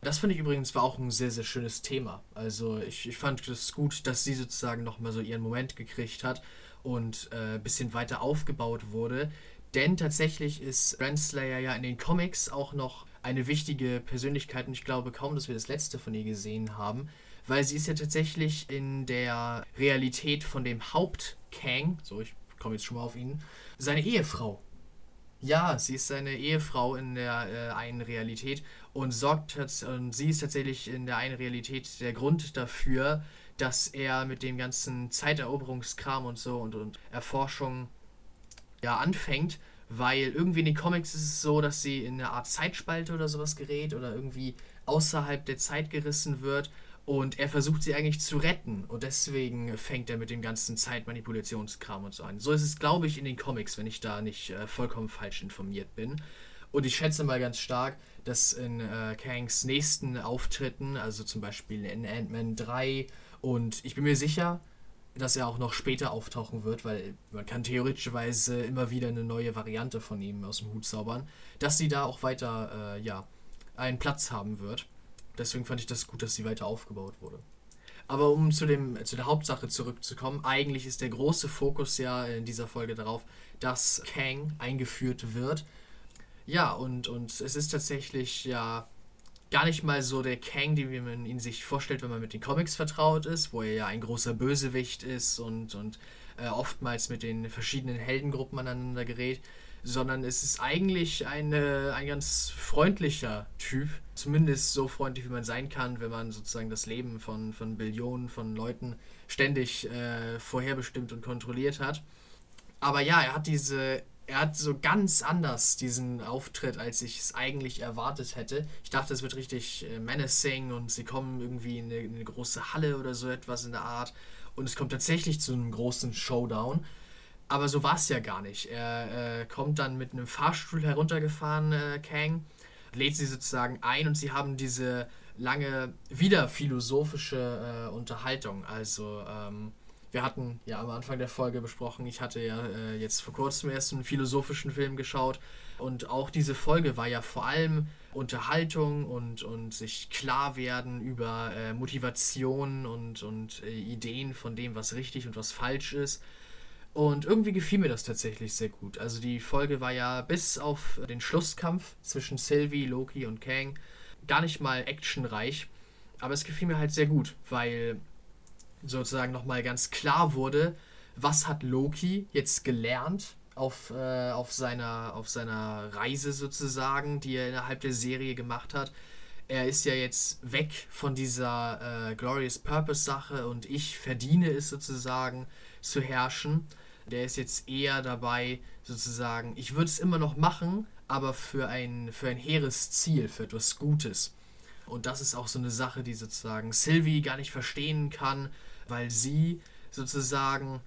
Das finde ich übrigens war auch ein sehr, sehr schönes Thema. Also ich, ich fand es gut, dass sie sozusagen nochmal so ihren Moment gekriegt hat und ein äh, bisschen weiter aufgebaut wurde. Denn tatsächlich ist Renslayer ja in den Comics auch noch eine wichtige Persönlichkeit und ich glaube kaum, dass wir das letzte von ihr gesehen haben, weil sie ist ja tatsächlich in der Realität von dem Haupt-Kang, so ich komme jetzt schon mal auf ihn, seine Ehefrau. Ja, sie ist seine Ehefrau in der äh, einen Realität und sorgt und sie ist tatsächlich in der einen Realität der Grund dafür, dass er mit dem ganzen Zeiteroberungskram und so und, und Erforschung ja anfängt, weil irgendwie in den Comics ist es so, dass sie in eine Art Zeitspalte oder sowas gerät oder irgendwie außerhalb der Zeit gerissen wird und er versucht sie eigentlich zu retten. Und deswegen fängt er mit dem ganzen Zeitmanipulationskram und so an. So ist es, glaube ich, in den Comics, wenn ich da nicht äh, vollkommen falsch informiert bin. Und ich schätze mal ganz stark, dass in äh, Kangs nächsten Auftritten, also zum Beispiel in Ant-Man 3, und ich bin mir sicher, dass er auch noch später auftauchen wird, weil man kann theoretischerweise immer wieder eine neue Variante von ihm aus dem Hut zaubern, dass sie da auch weiter äh, ja, einen Platz haben wird. Deswegen fand ich das gut, dass sie weiter aufgebaut wurde. Aber um zu, dem, zu der Hauptsache zurückzukommen, eigentlich ist der große Fokus ja in dieser Folge darauf, dass Kang eingeführt wird. Ja, und, und es ist tatsächlich ja gar nicht mal so der Kang, wie man ihn sich vorstellt, wenn man mit den Comics vertraut ist, wo er ja ein großer Bösewicht ist und, und äh, oftmals mit den verschiedenen Heldengruppen aneinander gerät, sondern es ist eigentlich eine, ein ganz freundlicher Typ, zumindest so freundlich, wie man sein kann, wenn man sozusagen das Leben von, von Billionen von Leuten ständig äh, vorherbestimmt und kontrolliert hat. Aber ja, er hat diese, er hat so ganz anders diesen Auftritt, als ich es eigentlich erwartet hätte. Ich dachte, es wird richtig äh, menacing und sie kommen irgendwie in eine, in eine große Halle oder so etwas in der Art. Und es kommt tatsächlich zu einem großen Showdown. Aber so war es ja gar nicht. Er äh, kommt dann mit einem Fahrstuhl heruntergefahren, äh, Kang, lädt sie sozusagen ein und sie haben diese lange, wieder philosophische äh, Unterhaltung. Also, ähm, wir hatten ja am Anfang der Folge besprochen, ich hatte ja äh, jetzt vor kurzem erst einen philosophischen Film geschaut und auch diese Folge war ja vor allem Unterhaltung und, und sich klar werden über äh, Motivationen und, und äh, Ideen von dem, was richtig und was falsch ist Und irgendwie gefiel mir das tatsächlich sehr gut. Also die Folge war ja bis auf den Schlusskampf zwischen Sylvie, Loki und Kang gar nicht mal actionreich. Aber es gefiel mir halt sehr gut, weil sozusagen nochmal ganz klar wurde, was hat Loki jetzt gelernt auf, äh, auf, seiner, auf seiner Reise sozusagen, die er innerhalb der Serie gemacht hat. Er ist ja jetzt weg von dieser äh, Glorious Purpose Sache und ich verdiene es sozusagen zu herrschen. Der ist jetzt eher dabei, sozusagen, ich würde es immer noch machen, aber für ein, für ein hehres Ziel, für etwas Gutes. Und das ist auch so eine Sache, die sozusagen Sylvie gar nicht verstehen kann, weil sie sozusagen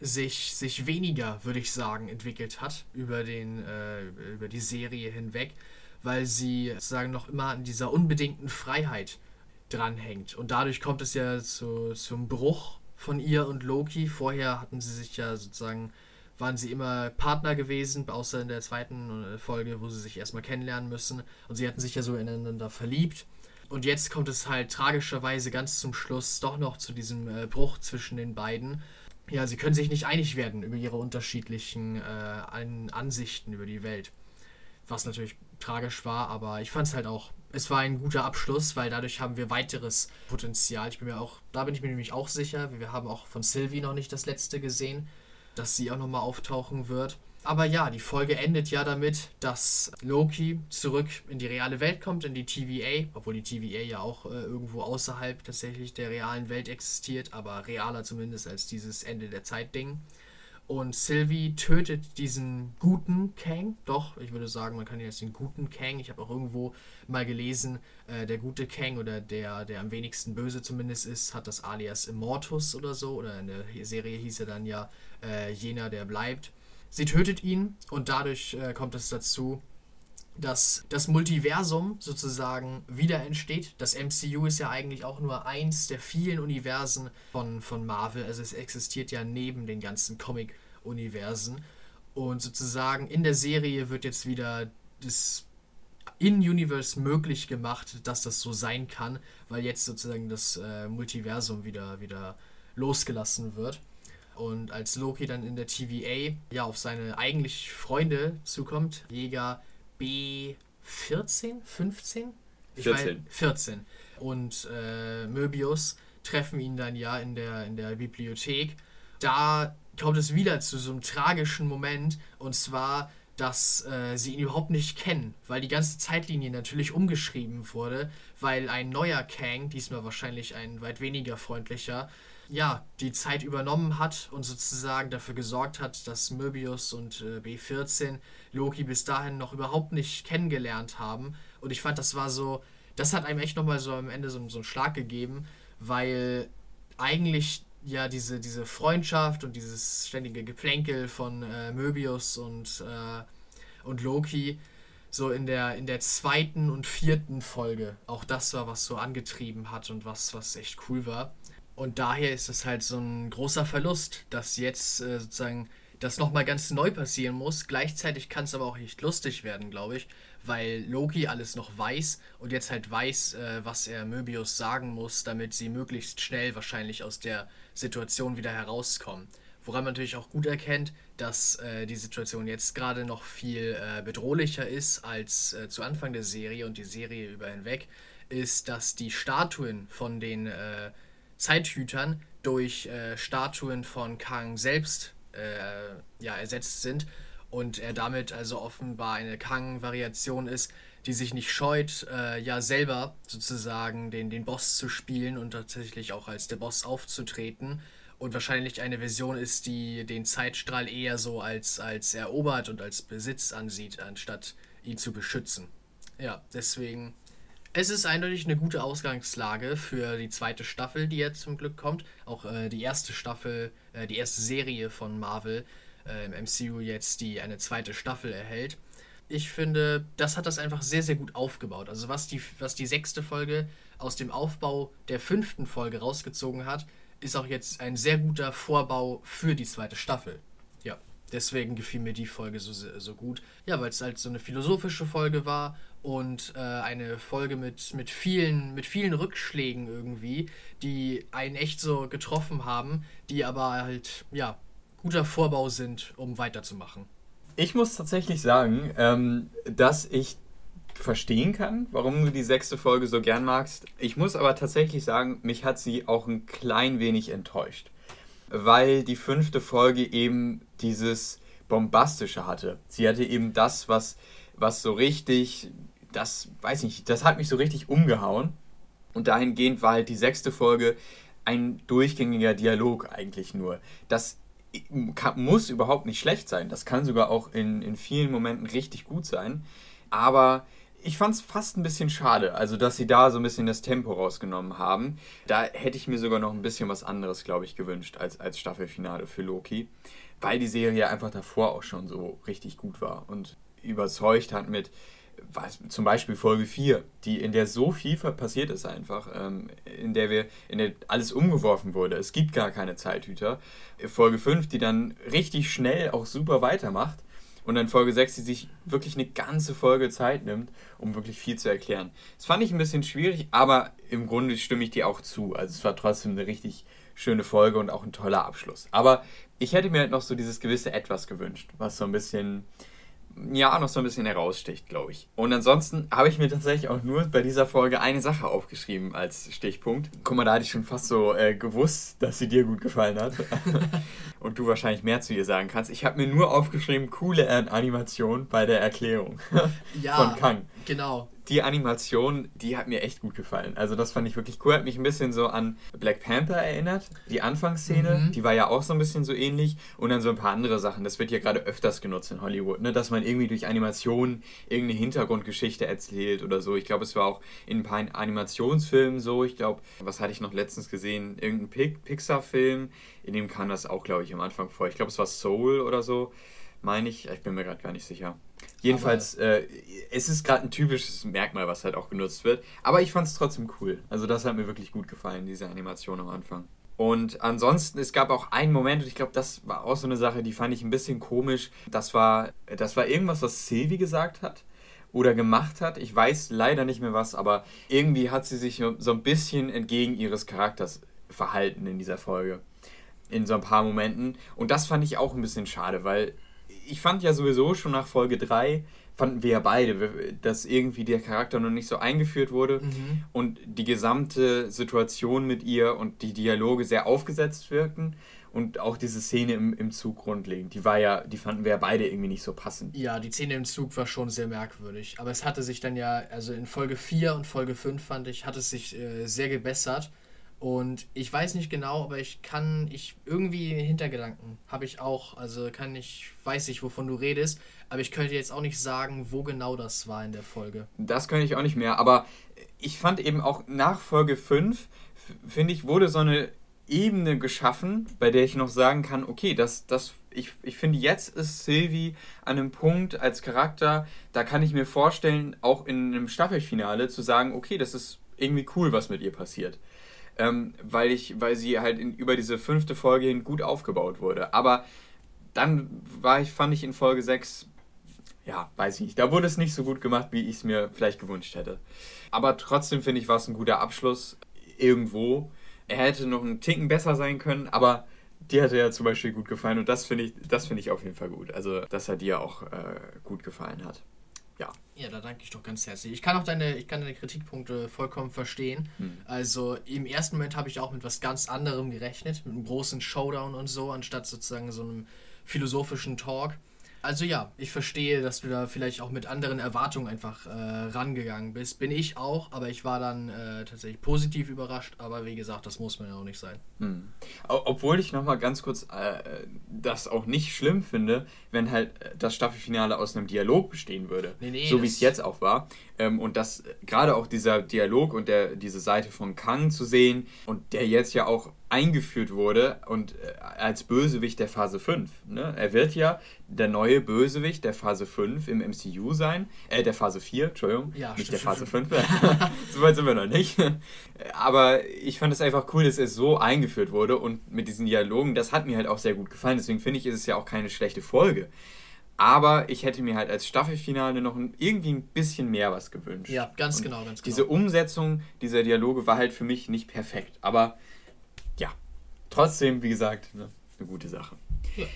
sich, sich weniger, würde ich sagen, entwickelt hat über, den, äh, über die Serie hinweg, weil sie sozusagen noch immer an dieser unbedingten Freiheit dranhängt. Und dadurch kommt es ja zu, zum Bruch von ihr und Loki. Vorher hatten sie sich ja sozusagen, waren sie immer Partner gewesen, außer in der zweiten äh, Folge, wo sie sich erstmal kennenlernen müssen. Und sie hatten sich ja so ineinander verliebt. Und jetzt kommt es halt tragischerweise ganz zum Schluss doch noch zu diesem äh, Bruch zwischen den beiden. Ja, sie können sich nicht einig werden über ihre unterschiedlichen äh, Ansichten über die Welt. Was natürlich tragisch war, aber ich fand es halt auch es war ein guter Abschluss, weil dadurch haben wir weiteres Potenzial. Ich bin mir auch, da bin ich mir nämlich auch sicher. Wir haben auch von Sylvie noch nicht das letzte gesehen, dass sie auch nochmal auftauchen wird. Aber ja, die Folge endet ja damit, dass Loki zurück in die reale Welt kommt, in die TVA, obwohl die TVA ja auch äh, irgendwo außerhalb tatsächlich der realen Welt existiert, aber realer zumindest als dieses Ende der Zeit-Ding. Und Sylvie tötet diesen guten Kang. Doch, ich würde sagen, man kann jetzt den guten Kang. Ich habe auch irgendwo mal gelesen, äh, der gute Kang oder der, der am wenigsten böse zumindest ist, hat das alias Immortus oder so. Oder in der Serie hieß er dann ja äh, jener, der bleibt. Sie tötet ihn und dadurch äh, kommt es dazu, dass das Multiversum sozusagen wieder entsteht. Das MCU ist ja eigentlich auch nur eins der vielen Universen von, von Marvel. Also es existiert ja neben den ganzen Comic-Universen. Und sozusagen in der Serie wird jetzt wieder das In-Universe möglich gemacht, dass das so sein kann, weil jetzt sozusagen das äh, Multiversum wieder, wieder losgelassen wird. Und als Loki dann in der TVA ja auf seine eigentlich Freunde zukommt, Jäger, B14, 15? Ich 14. Weiß, 14. Und äh, Möbius treffen ihn dann ja in der, in der Bibliothek. Da kommt es wieder zu so einem tragischen Moment. Und zwar, dass äh, sie ihn überhaupt nicht kennen, weil die ganze Zeitlinie natürlich umgeschrieben wurde, weil ein neuer Kang, diesmal wahrscheinlich ein weit weniger freundlicher, ja, die Zeit übernommen hat und sozusagen dafür gesorgt hat, dass Möbius und äh, B14 Loki bis dahin noch überhaupt nicht kennengelernt haben. Und ich fand, das war so, das hat einem echt nochmal so am Ende so, so einen Schlag gegeben, weil eigentlich ja diese, diese Freundschaft und dieses ständige Geplänkel von äh, Möbius und, äh, und Loki so in der, in der zweiten und vierten Folge auch das war, was so angetrieben hat und was, was echt cool war. Und daher ist es halt so ein großer Verlust, dass jetzt äh, sozusagen das nochmal ganz neu passieren muss. Gleichzeitig kann es aber auch nicht lustig werden, glaube ich, weil Loki alles noch weiß und jetzt halt weiß, äh, was er Möbius sagen muss, damit sie möglichst schnell wahrscheinlich aus der Situation wieder herauskommen. Woran man natürlich auch gut erkennt, dass äh, die Situation jetzt gerade noch viel äh, bedrohlicher ist als äh, zu Anfang der Serie und die Serie über hinweg, ist, dass die Statuen von den äh, Zeithütern durch äh, Statuen von Kang selbst äh, ja, ersetzt sind und er damit also offenbar eine Kang-Variation ist, die sich nicht scheut, äh, ja selber sozusagen den, den Boss zu spielen und tatsächlich auch als der Boss aufzutreten und wahrscheinlich eine Version ist, die den Zeitstrahl eher so als, als erobert und als Besitz ansieht, anstatt ihn zu beschützen. Ja, deswegen es ist eindeutig eine gute Ausgangslage für die zweite Staffel, die jetzt zum Glück kommt. Auch äh, die erste Staffel, äh, die erste Serie von Marvel äh, im MCU jetzt, die eine zweite Staffel erhält. Ich finde, das hat das einfach sehr, sehr gut aufgebaut. Also was die, was die sechste Folge aus dem Aufbau der fünften Folge rausgezogen hat, ist auch jetzt ein sehr guter Vorbau für die zweite Staffel. Deswegen gefiel mir die Folge so, so gut. Ja, weil es halt so eine philosophische Folge war und äh, eine Folge mit, mit, vielen, mit vielen Rückschlägen irgendwie, die einen echt so getroffen haben, die aber halt, ja, guter Vorbau sind, um weiterzumachen. Ich muss tatsächlich sagen, ähm, dass ich verstehen kann, warum du die sechste Folge so gern magst. Ich muss aber tatsächlich sagen, mich hat sie auch ein klein wenig enttäuscht. Weil die fünfte Folge eben dieses Bombastische hatte. Sie hatte eben das, was, was so richtig, das weiß ich nicht, das hat mich so richtig umgehauen. Und dahingehend war halt die sechste Folge ein durchgängiger Dialog eigentlich nur. Das kann, muss überhaupt nicht schlecht sein. Das kann sogar auch in, in vielen Momenten richtig gut sein. Aber ich fand es fast ein bisschen schade, also dass sie da so ein bisschen das Tempo rausgenommen haben. Da hätte ich mir sogar noch ein bisschen was anderes, glaube ich, gewünscht als, als Staffelfinale für Loki, weil die Serie einfach davor auch schon so richtig gut war und überzeugt hat mit was, zum Beispiel Folge 4, die, in der so viel passiert ist einfach, ähm, in der wir, in der alles umgeworfen wurde. Es gibt gar keine Zeithüter. Folge 5, die dann richtig schnell auch super weitermacht und dann Folge 6, die sich wirklich eine ganze Folge Zeit nimmt, um wirklich viel zu erklären. Das fand ich ein bisschen schwierig, aber im Grunde stimme ich dir auch zu. Also es war trotzdem eine richtig schöne Folge und auch ein toller Abschluss. Aber ich hätte mir halt noch so dieses gewisse Etwas gewünscht, was so ein bisschen ja noch so ein bisschen heraussticht, glaube ich. Und ansonsten habe ich mir tatsächlich auch nur bei dieser Folge eine Sache aufgeschrieben als Stichpunkt. Guck mal, da hatte ich schon fast so äh, gewusst, dass sie dir gut gefallen hat. Und du wahrscheinlich mehr zu ihr sagen kannst. Ich habe mir nur aufgeschrieben, coole Animation bei der Erklärung ja, von Kang. Genau die Animation, die hat mir echt gut gefallen. Also das fand ich wirklich cool. Hat mich ein bisschen so an Black Panther erinnert. Die Anfangsszene, mhm. die war ja auch so ein bisschen so ähnlich. Und dann so ein paar andere Sachen. Das wird ja gerade öfters genutzt in Hollywood, ne? dass man irgendwie durch Animationen irgendeine Hintergrundgeschichte erzählt oder so. Ich glaube, es war auch in ein paar Animationsfilmen so. Ich glaube, was hatte ich noch letztens gesehen? Irgendein Pixar-Film, in dem kam das auch, glaube ich, am Anfang vor. Ich glaube, es war Soul oder so, meine ich. Ich bin mir gerade gar nicht sicher. Jedenfalls, äh, es ist gerade ein typisches Merkmal, was halt auch genutzt wird. Aber ich fand es trotzdem cool. Also das hat mir wirklich gut gefallen, diese Animation am Anfang. Und ansonsten, es gab auch einen Moment, und ich glaube, das war auch so eine Sache, die fand ich ein bisschen komisch. Das war, das war irgendwas, was Sylvie gesagt hat oder gemacht hat. Ich weiß leider nicht mehr was, aber irgendwie hat sie sich so ein bisschen entgegen ihres Charakters verhalten in dieser Folge. In so ein paar Momenten. Und das fand ich auch ein bisschen schade, weil ich fand ja sowieso schon nach Folge 3, fanden wir ja beide, dass irgendwie der Charakter noch nicht so eingeführt wurde mhm. und die gesamte Situation mit ihr und die Dialoge sehr aufgesetzt wirkten. Und auch diese Szene im, im Zug grundlegend, die war ja, die fanden wir ja beide irgendwie nicht so passend. Ja, die Szene im Zug war schon sehr merkwürdig. Aber es hatte sich dann ja, also in Folge 4 und Folge 5 fand ich, hat es sich äh, sehr gebessert. Und ich weiß nicht genau, aber ich kann, ich irgendwie Hintergedanken habe ich auch. Also kann ich, weiß ich, wovon du redest, aber ich könnte jetzt auch nicht sagen, wo genau das war in der Folge. Das könnte ich auch nicht mehr, aber ich fand eben auch nach Folge 5, finde ich, wurde so eine Ebene geschaffen, bei der ich noch sagen kann, okay, das, das, ich, ich finde, jetzt ist Sylvie an einem Punkt als Charakter, da kann ich mir vorstellen, auch in einem Staffelfinale zu sagen, okay, das ist irgendwie cool, was mit ihr passiert ähm, weil, ich, weil sie halt in, über diese fünfte Folge hin gut aufgebaut wurde. Aber dann war ich, fand ich in Folge 6, ja, weiß ich nicht, da wurde es nicht so gut gemacht, wie ich es mir vielleicht gewünscht hätte. Aber trotzdem finde ich, war es ein guter Abschluss irgendwo. Er hätte noch einen Ticken besser sein können, aber dir hat ja zum Beispiel gut gefallen und das finde ich, das ich auf jeden Fall gut. Also, dass er dir auch äh, gut gefallen hat ja. Ja, da danke ich doch ganz herzlich. Ich kann auch deine, ich kann deine Kritikpunkte vollkommen verstehen. Hm. Also im ersten Moment habe ich auch mit was ganz anderem gerechnet, mit einem großen Showdown und so, anstatt sozusagen so einem philosophischen Talk. Also ja, ich verstehe, dass du da vielleicht auch mit anderen Erwartungen einfach äh, rangegangen bist. Bin ich auch, aber ich war dann äh, tatsächlich positiv überrascht. Aber wie gesagt, das muss man ja auch nicht sein. Hm. Obwohl ich nochmal ganz kurz äh, das auch nicht schlimm finde, wenn halt äh, das Staffelfinale aus einem Dialog bestehen würde. Nee, nee, so wie es jetzt auch war. Ähm, und das gerade auch dieser Dialog und der, diese Seite von Kang zu sehen und der jetzt ja auch eingeführt wurde und äh, als Bösewicht der Phase 5. Ne? Er wird ja der neue Bösewicht der Phase 5 im MCU sein. Äh, der Phase 4, Entschuldigung. Ja, nicht der Phase 5. so weit sind wir noch nicht. Aber ich fand es einfach cool, dass es so eingeführt wurde und mit diesen Dialogen, das hat mir halt auch sehr gut gefallen. Deswegen finde ich, ist es ja auch keine schlechte Folge. Aber ich hätte mir halt als Staffelfinale noch irgendwie ein bisschen mehr was gewünscht. Ja, ganz und genau, ganz genau. Diese Umsetzung dieser Dialoge war halt für mich nicht perfekt. Aber trotzdem, wie gesagt, ne, eine gute Sache. Ja.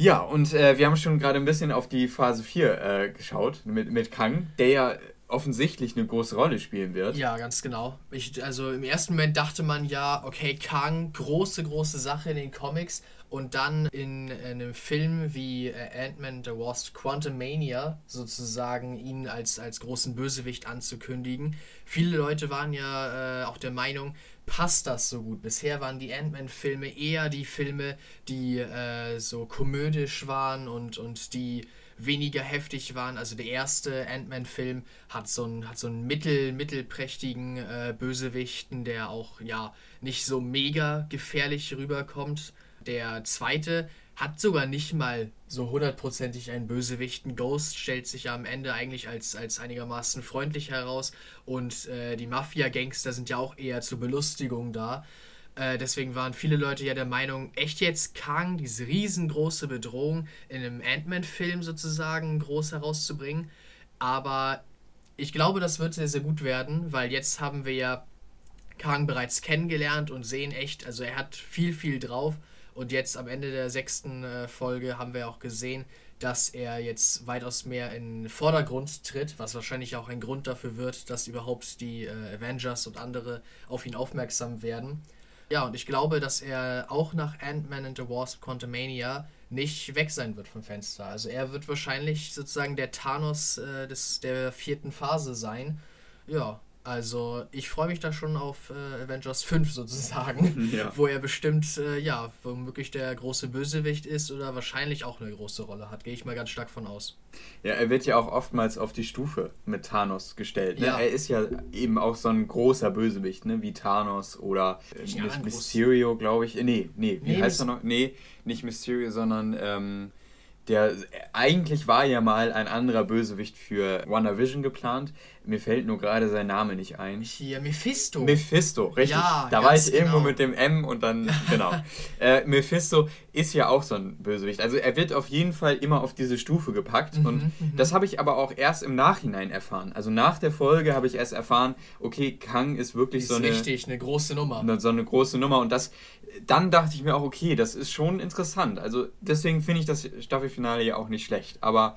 Ja, und äh, wir haben schon gerade ein bisschen auf die Phase 4 äh, geschaut mit, mit Kang, der ja offensichtlich eine große Rolle spielen wird. Ja, ganz genau. Ich, also im ersten Moment dachte man ja, okay, Kang, große, große Sache in den Comics. Und dann in, in einem Film wie äh, Ant-Man the Wasp Quantum Mania sozusagen ihn als, als großen Bösewicht anzukündigen. Viele Leute waren ja äh, auch der Meinung, passt das so gut. Bisher waren die Ant-Man-Filme eher die Filme, die äh, so komödisch waren und, und die weniger heftig waren. Also der erste Ant-Man-Film hat so einen, hat so einen mittel, mittelprächtigen äh, Bösewichten, der auch ja nicht so mega gefährlich rüberkommt. Der zweite hat sogar nicht mal so hundertprozentig einen Bösewichten. Ghost stellt sich ja am Ende eigentlich als, als einigermaßen freundlich heraus und äh, die Mafia-Gangster sind ja auch eher zur Belustigung da. Äh, deswegen waren viele Leute ja der Meinung, echt jetzt Kang, diese riesengroße Bedrohung in einem Ant-Man-Film sozusagen groß herauszubringen. Aber ich glaube, das wird sehr, sehr gut werden, weil jetzt haben wir ja Kang bereits kennengelernt und sehen echt, also er hat viel, viel drauf. Und jetzt am Ende der sechsten äh, Folge haben wir auch gesehen, dass er jetzt weitaus mehr in den Vordergrund tritt, was wahrscheinlich auch ein Grund dafür wird, dass überhaupt die äh, Avengers und andere auf ihn aufmerksam werden. Ja, und ich glaube, dass er auch nach Ant-Man and the Wasp Quantumania nicht weg sein wird vom Fenster. Also er wird wahrscheinlich sozusagen der Thanos äh, des, der vierten Phase sein. Ja, also ich freue mich da schon auf äh, Avengers 5 sozusagen, ja. wo er bestimmt, äh, ja, womöglich der große Bösewicht ist oder wahrscheinlich auch eine große Rolle hat. Gehe ich mal ganz stark von aus. Ja, er wird ja auch oftmals auf die Stufe mit Thanos gestellt. Ne? Ja. Er ist ja eben auch so ein großer Bösewicht, ne? wie Thanos oder äh, ja, Mysterio, glaube ich. Nee, nee, wie nee, heißt er noch? Nee, nicht Mysterio, sondern... Ähm, der eigentlich war ja mal ein anderer Bösewicht für WandaVision geplant. Mir fällt nur gerade sein Name nicht ein. Hier, Mephisto. Mephisto, richtig. Ja, da war ich genau. irgendwo mit dem M und dann, genau. äh, Mephisto ist ja auch so ein Bösewicht. Also er wird auf jeden Fall immer auf diese Stufe gepackt. Mhm, und mhm. das habe ich aber auch erst im Nachhinein erfahren. Also nach der Folge habe ich erst erfahren, okay, Kang ist wirklich ist so eine. Richtig, eine große Nummer. so eine große Nummer. Und das, dann dachte ich mir auch, okay, das ist schon interessant. Also deswegen finde ich das Staffelfinale ja auch nicht schlecht. Aber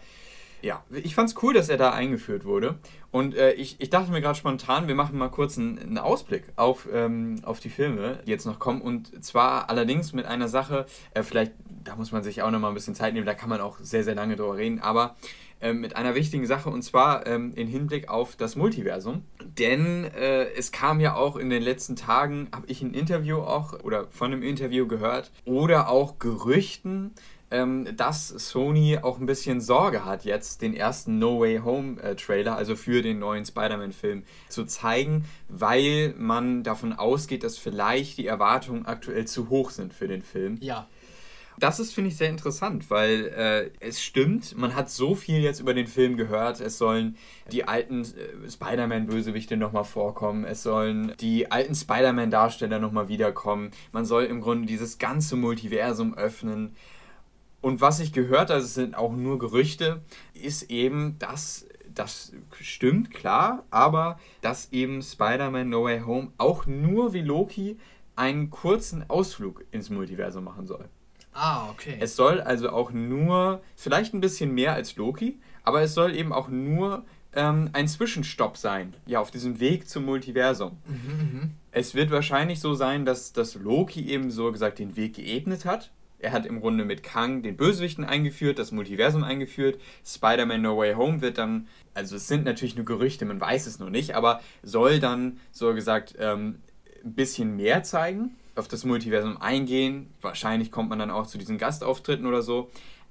ja, ich fand es cool, dass er da eingeführt wurde. Und äh, ich, ich dachte mir gerade spontan, wir machen mal kurz einen, einen Ausblick auf, ähm, auf die Filme, die jetzt noch kommen. Und zwar allerdings mit einer Sache, äh, vielleicht, da muss man sich auch noch mal ein bisschen Zeit nehmen, da kann man auch sehr, sehr lange drüber reden, aber äh, mit einer wichtigen Sache und zwar ähm, in Hinblick auf das Multiversum. Denn äh, es kam ja auch in den letzten Tagen, habe ich ein Interview auch oder von einem Interview gehört oder auch Gerüchten, ähm, dass Sony auch ein bisschen Sorge hat, jetzt den ersten No Way Home äh, Trailer, also für den neuen Spider-Man-Film, zu zeigen, weil man davon ausgeht, dass vielleicht die Erwartungen aktuell zu hoch sind für den Film. Ja. Das ist, finde ich, sehr interessant, weil äh, es stimmt, man hat so viel jetzt über den Film gehört. Es sollen die alten äh, Spider-Man-Bösewichte nochmal vorkommen. Es sollen die alten Spider-Man-Darsteller nochmal wiederkommen. Man soll im Grunde dieses ganze Multiversum öffnen. Und was ich gehört habe, es sind auch nur Gerüchte, ist eben, dass das stimmt, klar, aber dass eben Spider-Man No Way Home auch nur wie Loki einen kurzen Ausflug ins Multiversum machen soll. Ah, okay. Es soll also auch nur, vielleicht ein bisschen mehr als Loki, aber es soll eben auch nur ähm, ein Zwischenstopp sein, ja, auf diesem Weg zum Multiversum. Mhm, mh. Es wird wahrscheinlich so sein, dass, dass Loki eben so gesagt den Weg geebnet hat er hat im Grunde mit Kang den Bösewichten eingeführt, das Multiversum eingeführt. Spider-Man No Way Home wird dann, also es sind natürlich nur Gerüchte, man weiß es noch nicht, aber soll dann, so gesagt, ähm, ein bisschen mehr zeigen, auf das Multiversum eingehen. Wahrscheinlich kommt man dann auch zu diesen Gastauftritten oder so.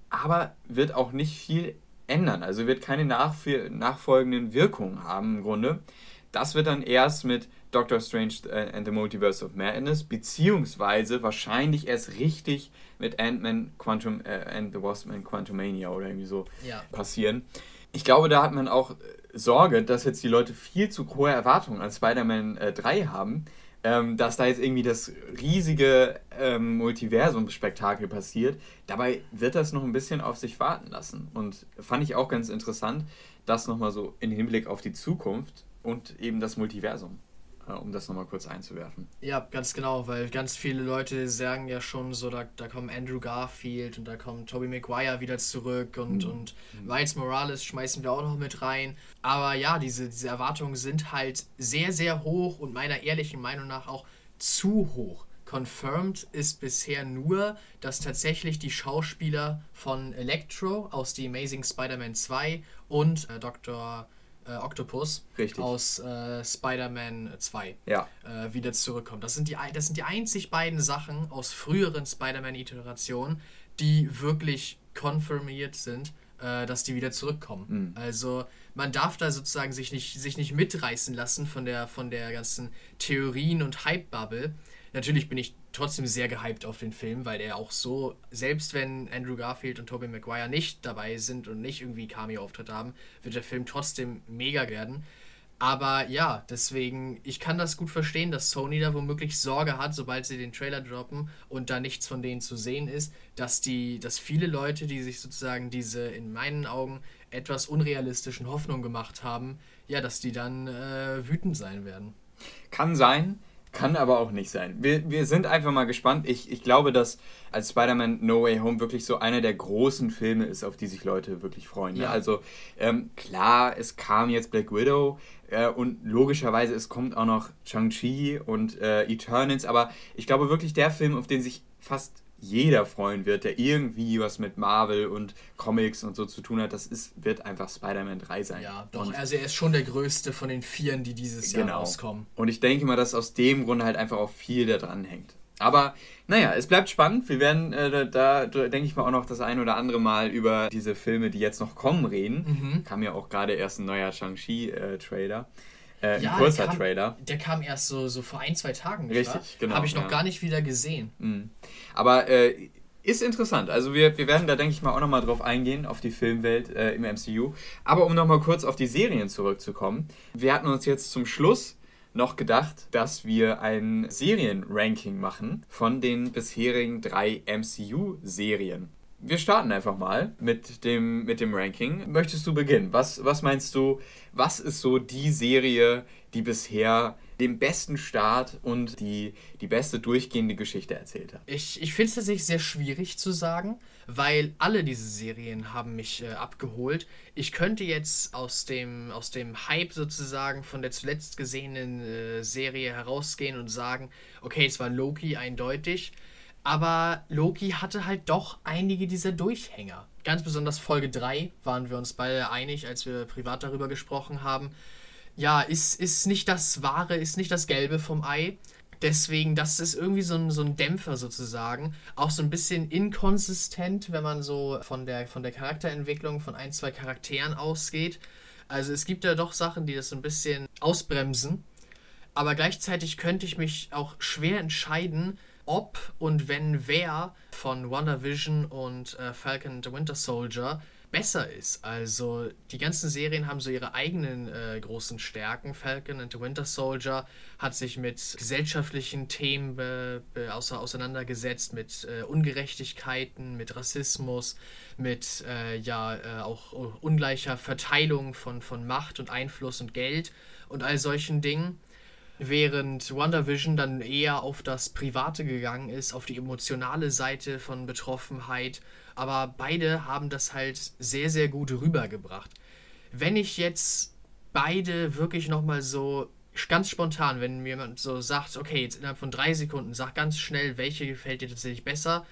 Aber wird auch nicht viel ändern. Also wird keine nachfolgenden Wirkungen haben im Grunde. Das wird dann erst mit Doctor Strange äh, and the Multiverse of Madness, beziehungsweise wahrscheinlich erst richtig mit Ant-Man Quantum äh, and the Wasp and Quantumania oder irgendwie so ja. passieren. Ich glaube, da hat man auch äh, Sorge, dass jetzt die Leute viel zu hohe Erwartungen an Spider-Man äh, 3 haben, ähm, dass da jetzt irgendwie das riesige ähm, Multiversum-Spektakel passiert. Dabei wird das noch ein bisschen auf sich warten lassen. Und fand ich auch ganz interessant, das nochmal so in Hinblick auf die Zukunft und eben das Multiversum um das nochmal kurz einzuwerfen. Ja, ganz genau, weil ganz viele Leute sagen ja schon so, da, da kommen Andrew Garfield und da kommt Tobey Maguire wieder zurück und, mhm. und Miles Morales schmeißen wir auch noch mit rein. Aber ja, diese, diese Erwartungen sind halt sehr, sehr hoch und meiner ehrlichen Meinung nach auch zu hoch. Confirmed ist bisher nur, dass tatsächlich die Schauspieler von Electro aus The Amazing Spider-Man 2 und äh, Dr. Äh, Octopus Richtig. aus äh, Spider-Man 2 ja. äh, wieder zurückkommen. Das sind, die, das sind die einzig beiden Sachen aus früheren Spider-Man-Iterationen, die wirklich konfirmiert sind, äh, dass die wieder zurückkommen. Mhm. Also man darf da sozusagen sich nicht, sich nicht mitreißen lassen von der, von der ganzen Theorien- und Hype-Bubble, Natürlich bin ich trotzdem sehr gehypt auf den Film, weil der auch so, selbst wenn Andrew Garfield und Tobey Maguire nicht dabei sind und nicht irgendwie Cameo-Auftritt haben, wird der Film trotzdem mega werden. Aber ja, deswegen, ich kann das gut verstehen, dass Sony da womöglich Sorge hat, sobald sie den Trailer droppen und da nichts von denen zu sehen ist, dass die, dass viele Leute, die sich sozusagen diese in meinen Augen etwas unrealistischen Hoffnungen gemacht haben, ja, dass die dann äh, wütend sein werden. Kann sein. Kann aber auch nicht sein. Wir, wir sind einfach mal gespannt. Ich, ich glaube, dass als Spider-Man No Way Home wirklich so einer der großen Filme ist, auf die sich Leute wirklich freuen. Ne? Ja. Also ähm, klar, es kam jetzt Black Widow äh, und logischerweise es kommt auch noch Shang-Chi und äh, Eternals, aber ich glaube wirklich der Film, auf den sich fast jeder freuen wird, der irgendwie was mit Marvel und Comics und so zu tun hat, das ist, wird einfach Spider-Man 3 sein. Ja, doch, und also er ist schon der größte von den Vieren, die dieses genau. Jahr rauskommen. Und ich denke mal, dass aus dem Grund halt einfach auch viel da dran hängt. Aber naja, es bleibt spannend. Wir werden äh, da, da denke ich mal, auch noch das ein oder andere Mal über diese Filme, die jetzt noch kommen, reden. Mhm. Kam ja auch gerade erst ein neuer Shang-Chi-Trailer. Äh, äh, ja, ein kurzer der kam, Trailer. Der kam erst so, so vor ein, zwei Tagen. Nicht Richtig, wahr? genau. Habe ich noch ja. gar nicht wieder gesehen. Mhm. Aber äh, ist interessant. Also wir, wir werden da, denke ich mal, auch nochmal drauf eingehen, auf die Filmwelt äh, im MCU. Aber um nochmal kurz auf die Serien zurückzukommen. Wir hatten uns jetzt zum Schluss noch gedacht, dass wir ein Serienranking machen von den bisherigen drei MCU-Serien wir starten einfach mal mit dem, mit dem Ranking. Möchtest du beginnen? Was, was meinst du, was ist so die Serie, die bisher den besten Start und die, die beste durchgehende Geschichte erzählt hat? Ich, ich finde es tatsächlich sehr schwierig zu sagen, weil alle diese Serien haben mich äh, abgeholt. Ich könnte jetzt aus dem, aus dem Hype sozusagen von der zuletzt gesehenen äh, Serie herausgehen und sagen, okay, es war Loki eindeutig. Aber Loki hatte halt doch einige dieser Durchhänger. Ganz besonders Folge 3 waren wir uns beide einig, als wir privat darüber gesprochen haben. Ja, ist, ist nicht das Wahre, ist nicht das Gelbe vom Ei. Deswegen, das ist irgendwie so ein, so ein Dämpfer sozusagen. Auch so ein bisschen inkonsistent, wenn man so von der, von der Charakterentwicklung von ein, zwei Charakteren ausgeht. Also es gibt ja doch Sachen, die das so ein bisschen ausbremsen. Aber gleichzeitig könnte ich mich auch schwer entscheiden, ob und wenn wer von WandaVision und äh, Falcon and the Winter Soldier besser ist. Also die ganzen Serien haben so ihre eigenen äh, großen Stärken. Falcon and the Winter Soldier hat sich mit gesellschaftlichen Themen außer, auseinandergesetzt, mit äh, Ungerechtigkeiten, mit Rassismus, mit äh, ja äh, auch ungleicher Verteilung von, von Macht und Einfluss und Geld und all solchen Dingen während WandaVision dann eher auf das Private gegangen ist, auf die emotionale Seite von Betroffenheit. Aber beide haben das halt sehr, sehr gut rübergebracht. Wenn ich jetzt beide wirklich nochmal so ganz spontan, wenn mir jemand so sagt, okay, jetzt innerhalb von drei Sekunden, sag ganz schnell, welche gefällt dir tatsächlich besser,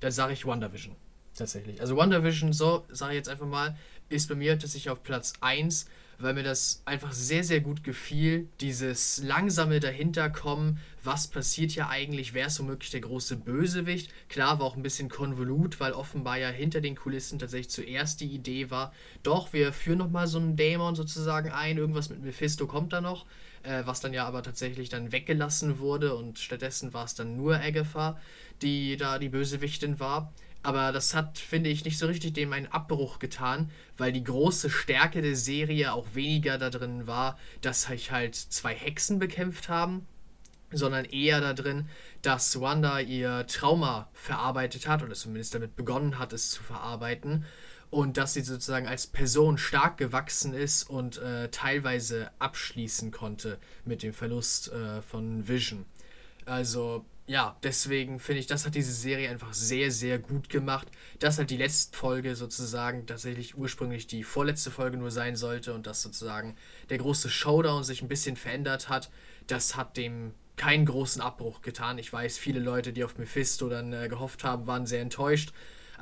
dann sage ich WandaVision. Tatsächlich. Also WandaVision, so sage ich jetzt einfach mal, ist bei mir tatsächlich auf Platz 1 weil mir das einfach sehr, sehr gut gefiel. Dieses langsame Dahinterkommen, was passiert hier eigentlich, wer ist womöglich der große Bösewicht. Klar, war auch ein bisschen konvolut, weil offenbar ja hinter den Kulissen tatsächlich zuerst die Idee war, doch, wir führen nochmal so einen Dämon sozusagen ein, irgendwas mit Mephisto kommt da noch. Äh, was dann ja aber tatsächlich dann weggelassen wurde und stattdessen war es dann nur Agatha, die da die Bösewichtin war. Aber das hat, finde ich, nicht so richtig dem einen Abbruch getan, weil die große Stärke der Serie auch weniger da drin war, dass sich halt zwei Hexen bekämpft haben, sondern eher da drin, dass Wanda ihr Trauma verarbeitet hat oder zumindest damit begonnen hat, es zu verarbeiten und dass sie sozusagen als Person stark gewachsen ist und äh, teilweise abschließen konnte mit dem Verlust äh, von Vision. Also ja, deswegen finde ich, das hat diese Serie einfach sehr, sehr gut gemacht. Dass halt die letzte Folge sozusagen tatsächlich ursprünglich die vorletzte Folge nur sein sollte und dass sozusagen der große Showdown sich ein bisschen verändert hat, das hat dem keinen großen Abbruch getan. Ich weiß, viele Leute, die auf Mephisto dann äh, gehofft haben, waren sehr enttäuscht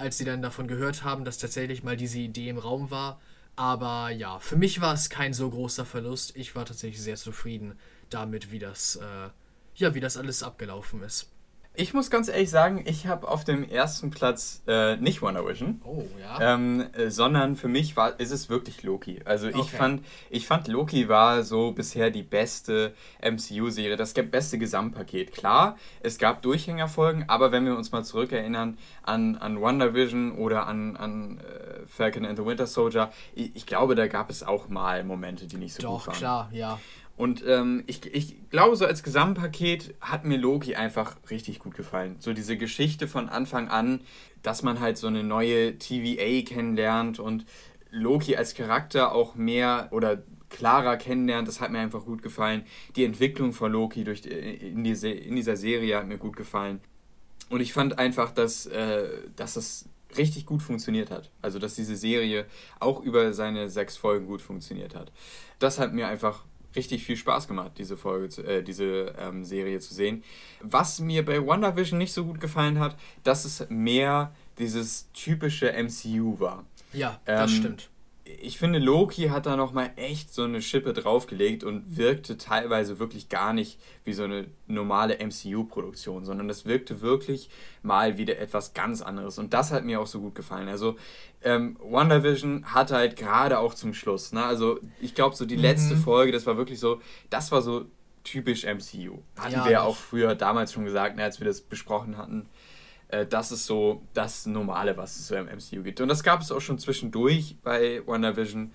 als sie dann davon gehört haben, dass tatsächlich mal diese Idee im Raum war. Aber ja, für mich war es kein so großer Verlust. Ich war tatsächlich sehr zufrieden damit, wie das, äh, ja, wie das alles abgelaufen ist. Ich muss ganz ehrlich sagen, ich habe auf dem ersten Platz äh, nicht Wonder Vision. Oh, ja. Ähm, äh, sondern für mich war, ist es wirklich Loki. Also ich okay. fand, ich fand Loki war so bisher die beste MCU-Serie, das beste Gesamtpaket. Klar, es gab Durchhängerfolgen, aber wenn wir uns mal zurückerinnern an, an Wonder Vision oder an, an äh, Falcon and the Winter Soldier, ich, ich, glaube, da gab es auch mal Momente, die nicht so Doch, gut waren. Doch, klar, ja. Und ähm, ich, ich glaube, so als Gesamtpaket hat mir Loki einfach richtig gut gefallen. So diese Geschichte von Anfang an, dass man halt so eine neue TVA kennenlernt und Loki als Charakter auch mehr oder klarer kennenlernt, das hat mir einfach gut gefallen. Die Entwicklung von Loki durch, in, diese, in dieser Serie hat mir gut gefallen. Und ich fand einfach, dass, äh, dass das richtig gut funktioniert hat. Also, dass diese Serie auch über seine sechs Folgen gut funktioniert hat. Das hat mir einfach richtig viel Spaß gemacht, diese Folge, zu, äh, diese ähm, Serie zu sehen. Was mir bei WandaVision nicht so gut gefallen hat, dass es mehr dieses typische MCU war. Ja, das ähm, stimmt ich finde, Loki hat da nochmal echt so eine Schippe draufgelegt und wirkte teilweise wirklich gar nicht wie so eine normale MCU-Produktion, sondern es wirkte wirklich mal wieder etwas ganz anderes. Und das hat mir auch so gut gefallen. Also, ähm, WandaVision hatte halt gerade auch zum Schluss, ne? Also, ich glaube, so die mhm. letzte Folge, das war wirklich so, das war so typisch MCU. Hatten ja, wir ja auch früher damals schon gesagt, ne, als wir das besprochen hatten äh, das ist so das Normale, was es so im MCU gibt. Und das gab es auch schon zwischendurch bei WandaVision.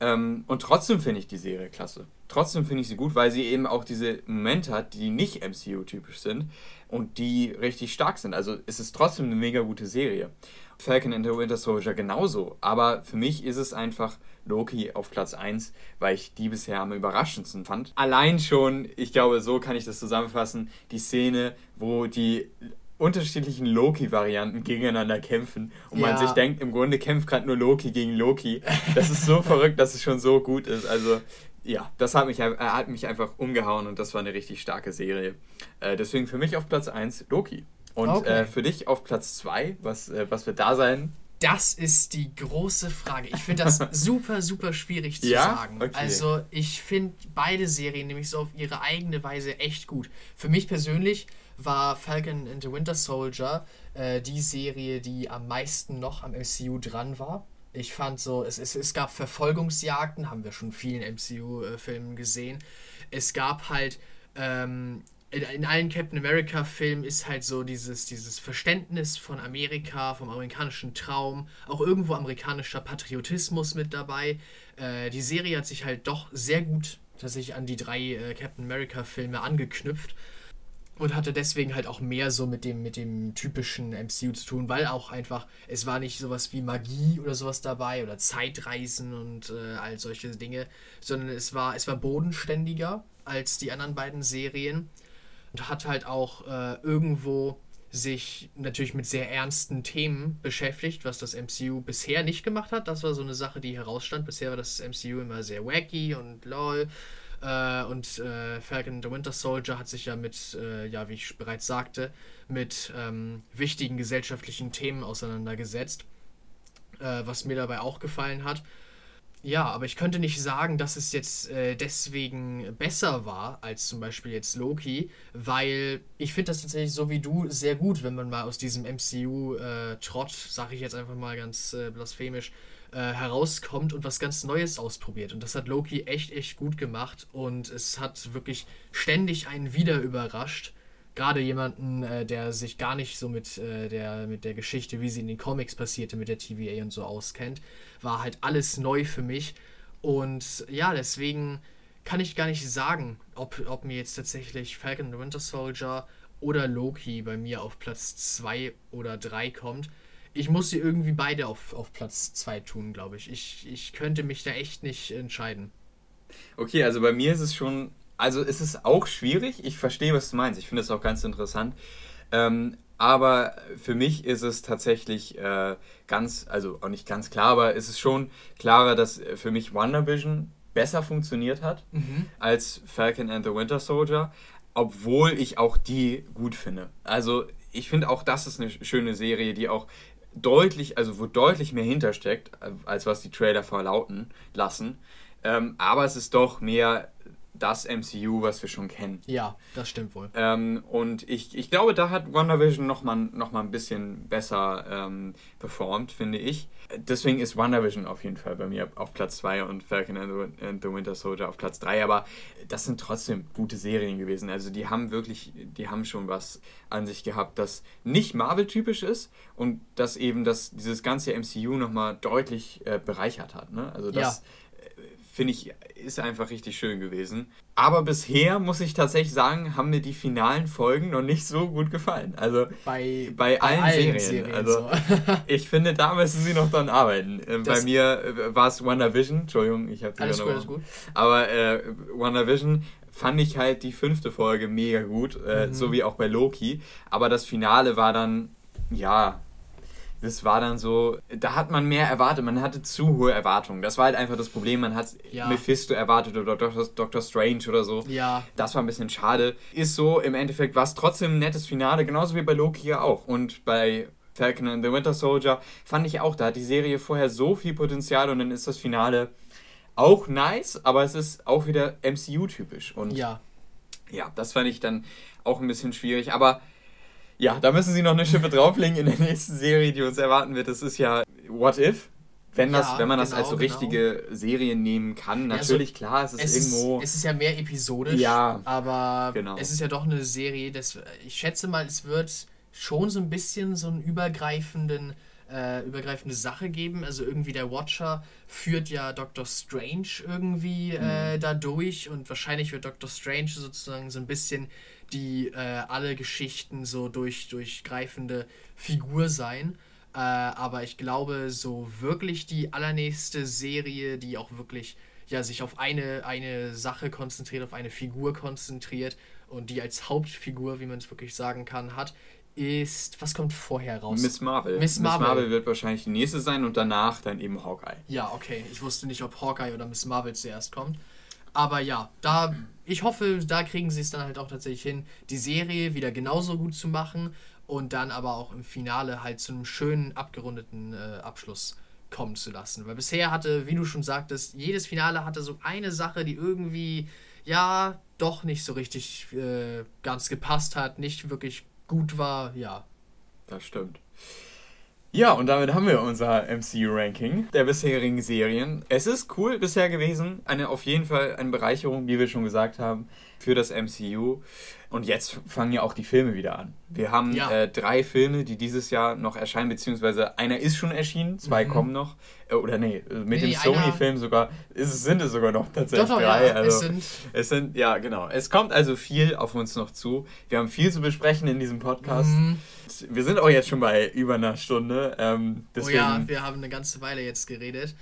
Ähm, und trotzdem finde ich die Serie klasse. Trotzdem finde ich sie gut, weil sie eben auch diese Momente hat, die nicht MCU-typisch sind und die richtig stark sind. Also es ist trotzdem eine mega gute Serie. Falcon and the Winter Soldier genauso. Aber für mich ist es einfach Loki auf Platz 1, weil ich die bisher am überraschendsten fand. Allein schon, ich glaube, so kann ich das zusammenfassen, die Szene, wo die unterschiedlichen Loki-Varianten gegeneinander kämpfen und ja. man sich denkt, im Grunde kämpft gerade nur Loki gegen Loki. Das ist so verrückt, dass es schon so gut ist. Also ja, das hat mich, äh, hat mich einfach umgehauen und das war eine richtig starke Serie. Äh, deswegen für mich auf Platz 1 Loki. Und okay. äh, für dich auf Platz 2, was, äh, was wird da sein? Das ist die große Frage. Ich finde das super, super schwierig zu ja? sagen. Okay. Also ich finde beide Serien nämlich so auf ihre eigene Weise echt gut. Für mich persönlich war Falcon and the Winter Soldier äh, die Serie, die am meisten noch am MCU dran war. Ich fand so, es, es, es gab Verfolgungsjagden, haben wir schon vielen MCU-Filmen gesehen. Es gab halt, ähm, in, in, allen Captain America-Filmen ist halt so dieses, dieses Verständnis von Amerika, vom amerikanischen Traum, auch irgendwo amerikanischer Patriotismus mit dabei. Äh, die Serie hat sich halt doch sehr gut tatsächlich an die drei äh, Captain America-Filme angeknüpft und hatte deswegen halt auch mehr so mit dem, mit dem typischen MCU zu tun, weil auch einfach, es war nicht sowas wie Magie oder sowas dabei oder Zeitreisen und äh, all solche Dinge, sondern es war, es war bodenständiger als die anderen beiden Serien und hat halt auch äh, irgendwo sich natürlich mit sehr ernsten Themen beschäftigt, was das MCU bisher nicht gemacht hat. Das war so eine Sache, die herausstand. Bisher war das MCU immer sehr wacky und lol äh, und äh, Falcon the Winter Soldier hat sich ja mit, äh, ja, wie ich bereits sagte, mit ähm, wichtigen gesellschaftlichen Themen auseinandergesetzt, äh, was mir dabei auch gefallen hat. Ja, aber ich könnte nicht sagen, dass es jetzt äh, deswegen besser war als zum Beispiel jetzt Loki, weil ich finde das tatsächlich so wie du sehr gut, wenn man mal aus diesem MCU-Trott, äh, sage ich jetzt einfach mal ganz blasphemisch, äh, herauskommt und was ganz Neues ausprobiert. Und das hat Loki echt, echt gut gemacht und es hat wirklich ständig einen wieder überrascht. Gerade jemanden, äh, der sich gar nicht so mit, äh, der, mit der Geschichte, wie sie in den Comics passierte, mit der TVA und so auskennt, war halt alles neu für mich. Und ja, deswegen kann ich gar nicht sagen, ob, ob mir jetzt tatsächlich Falcon and Winter Soldier oder Loki bei mir auf Platz 2 oder 3 kommt ich muss sie irgendwie beide auf, auf Platz 2 tun, glaube ich. ich. Ich könnte mich da echt nicht entscheiden. Okay, also bei mir ist es schon, also es ist auch schwierig. Ich verstehe, was du meinst. Ich finde es auch ganz interessant. Ähm, aber für mich ist es tatsächlich äh, ganz, also auch nicht ganz klar, aber es ist schon klarer, dass für mich WandaVision besser funktioniert hat mhm. als Falcon and the Winter Soldier, obwohl ich auch die gut finde. Also ich finde auch, das ist eine schöne Serie, die auch deutlich, also wo deutlich mehr hintersteckt, als was die Trailer verlauten lassen. Ähm, aber es ist doch mehr das MCU, was wir schon kennen. Ja, das stimmt wohl. Ähm, und ich, ich glaube, da hat WandaVision nochmal noch mal ein bisschen besser ähm, performt, finde ich. Deswegen ist WandaVision auf jeden Fall bei mir auf Platz 2 und Falcon and the, Winter Soldier auf Platz 3. Aber das sind trotzdem gute Serien gewesen. Also die haben wirklich, die haben schon was an sich gehabt, das nicht Marvel-typisch ist und das eben das, dieses ganze MCU nochmal deutlich äh, bereichert hat. Ne? Also das... Ja finde ich, ist einfach richtig schön gewesen. Aber bisher muss ich tatsächlich sagen, haben mir die finalen Folgen noch nicht so gut gefallen. Also bei, bei, allen, allen Serien. Serien. Also so. ich finde, da müssen sie noch dran arbeiten. Äh, bei mir äh, war es WandaVision. Entschuldigung, ich habe alles gut, alles gut. Aber äh, WandaVision fand ich halt die fünfte Folge mega gut, äh, mhm. so wie auch bei Loki. Aber das Finale war dann, ja, das war dann so, da hat man mehr erwartet, man hatte zu hohe Erwartungen. Das war halt einfach das Problem, man hat ja. Mephisto erwartet oder Doctor, Doctor Strange oder so. Ja. Das war ein bisschen schade. Ist so, im Endeffekt war es trotzdem ein nettes Finale, genauso wie bei Loki ja auch. Und bei Falcon and the Winter Soldier fand ich auch, da hat die Serie vorher so viel Potenzial und dann ist das Finale auch nice, aber es ist auch wieder MCU-typisch. Und ja. Ja, das fand ich dann auch ein bisschen schwierig, aber ja, da müssen sie noch eine Schippe drauflegen in der nächsten Serie, die uns erwarten wird. Das ist ja What If? Wenn, das, ja, wenn man das genau, als so genau. richtige Serie nehmen kann, natürlich, ja, so, klar, es ist es irgendwo. Ist, es ist ja mehr episodisch, ja, aber genau. es ist ja doch eine Serie, das, ich schätze mal, es wird schon so ein bisschen so einen übergreifenden äh, übergreifende Sache geben. Also irgendwie der Watcher führt ja Doctor Strange irgendwie äh, mhm. da durch und wahrscheinlich wird Doctor Strange sozusagen so ein bisschen die äh, alle Geschichten so durch, durchgreifende Figur sein. Äh, aber ich glaube, so wirklich die allernächste Serie, die auch wirklich ja, sich auf eine, eine Sache konzentriert, auf eine Figur konzentriert und die als Hauptfigur, wie man es wirklich sagen kann, hat, ist, was kommt vorher raus? Miss Marvel. Miss Marvel. Miss Marvel wird wahrscheinlich die nächste sein und danach dann eben Hawkeye. Ja, okay. Ich wusste nicht, ob Hawkeye oder Miss Marvel zuerst kommt. Aber ja, da, ich hoffe, da kriegen sie es dann halt auch tatsächlich hin, die Serie wieder genauso gut zu machen und dann aber auch im Finale halt zu einem schönen, abgerundeten äh, Abschluss kommen zu lassen. Weil bisher hatte, wie du schon sagtest, jedes Finale hatte so eine Sache, die irgendwie, ja, doch nicht so richtig äh, ganz gepasst hat, nicht wirklich gut war, ja. Das stimmt. Ja, und damit haben wir unser MCU-Ranking der bisherigen Serien. Es ist cool bisher gewesen. Eine auf jeden Fall eine Bereicherung, wie wir schon gesagt haben, für das MCU. Und jetzt fangen ja auch die Filme wieder an. Wir haben ja. äh, drei Filme, die dieses Jahr noch erscheinen, beziehungsweise einer ist schon erschienen, zwei mhm. kommen noch. Äh, oder nee, mit nee, dem Sony-Film sogar ist sind es sogar noch tatsächlich doch, doch, drei. Ja, also, es, sind es sind, ja genau. Es kommt also viel auf uns noch zu. Wir haben viel zu besprechen in diesem Podcast. Mhm. Wir sind auch jetzt schon bei über einer Stunde. Ähm, deswegen, oh ja, wir haben eine ganze Weile jetzt geredet.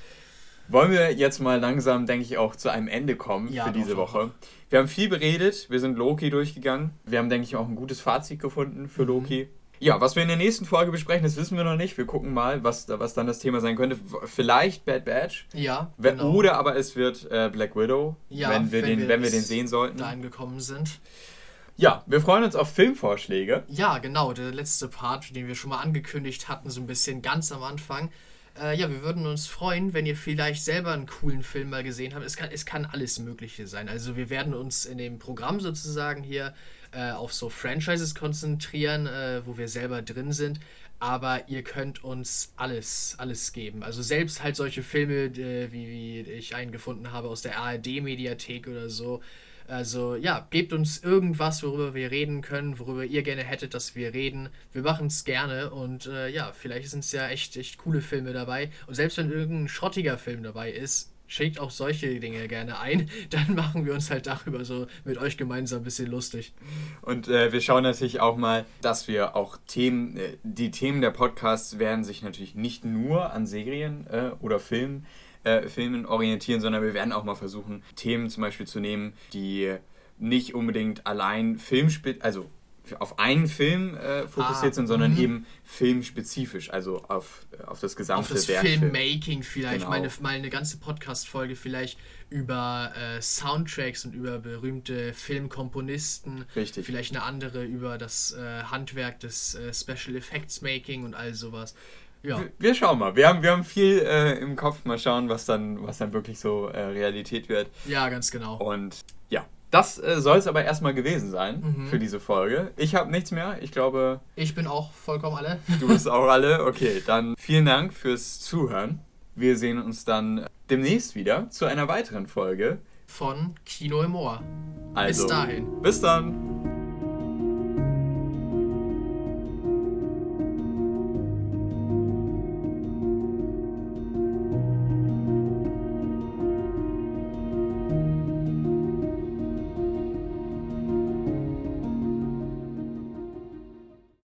Wollen wir jetzt mal langsam, denke ich, auch zu einem Ende kommen ja, für diese doch, Woche. Doch. Wir haben viel beredet, wir sind Loki durchgegangen. Wir haben, denke ich, auch ein gutes Fazit gefunden für mhm. Loki. Ja, was wir in der nächsten Folge besprechen, das wissen wir noch nicht. Wir gucken mal, was, was dann das Thema sein könnte. Vielleicht Bad Batch. Ja. Genau. Oder aber es wird äh, Black Widow, ja, wenn, wir, wenn den, wir wenn wir den sehen sollten. Dahin gekommen sind. Ja, wir freuen uns auf Filmvorschläge. Ja, genau. Der letzte Part, den wir schon mal angekündigt hatten, so ein bisschen ganz am Anfang. Äh, ja, wir würden uns freuen, wenn ihr vielleicht selber einen coolen Film mal gesehen habt. Es kann, es kann alles Mögliche sein. Also wir werden uns in dem Programm sozusagen hier äh, auf so Franchises konzentrieren, äh, wo wir selber drin sind. Aber ihr könnt uns alles, alles geben. Also selbst halt solche Filme, äh, wie, wie ich einen gefunden habe aus der ARD-Mediathek oder so. Also ja, gebt uns irgendwas, worüber wir reden können, worüber ihr gerne hättet, dass wir reden. Wir machen es gerne und äh, ja, vielleicht sind es ja echt, echt coole Filme dabei. Und selbst wenn irgendein schrottiger Film dabei ist, schickt auch solche Dinge gerne ein. Dann machen wir uns halt darüber so mit euch gemeinsam ein bisschen lustig. Und äh, wir schauen natürlich auch mal, dass wir auch Themen, äh, die Themen der Podcasts werden sich natürlich nicht nur an Serien äh, oder Filmen, äh, Filmen orientieren, sondern wir werden auch mal versuchen, Themen zum Beispiel zu nehmen, die nicht unbedingt allein Filmspit, also auf einen Film äh, fokussiert ah, sind, sondern mh. eben filmspezifisch, also auf, auf das gesamte auf das Werk Filmmaking vielleicht, genau. meine, mal eine ganze Podcast-Folge vielleicht über äh, Soundtracks und über berühmte Filmkomponisten. Richtig. Vielleicht eine andere über das äh, Handwerk des äh, Special Effects Making und all sowas. Ja. Wir schauen mal. Wir haben, wir haben viel äh, im Kopf. Mal schauen, was dann, was dann wirklich so äh, Realität wird. Ja, ganz genau. Und ja, das äh, soll es aber erstmal gewesen sein mhm. für diese Folge. Ich habe nichts mehr. Ich glaube. Ich bin auch vollkommen alle. Du bist auch alle. Okay, dann vielen Dank fürs Zuhören. Wir sehen uns dann demnächst wieder zu einer weiteren Folge von Kino im Ohr. Also, bis dahin. Bis dann.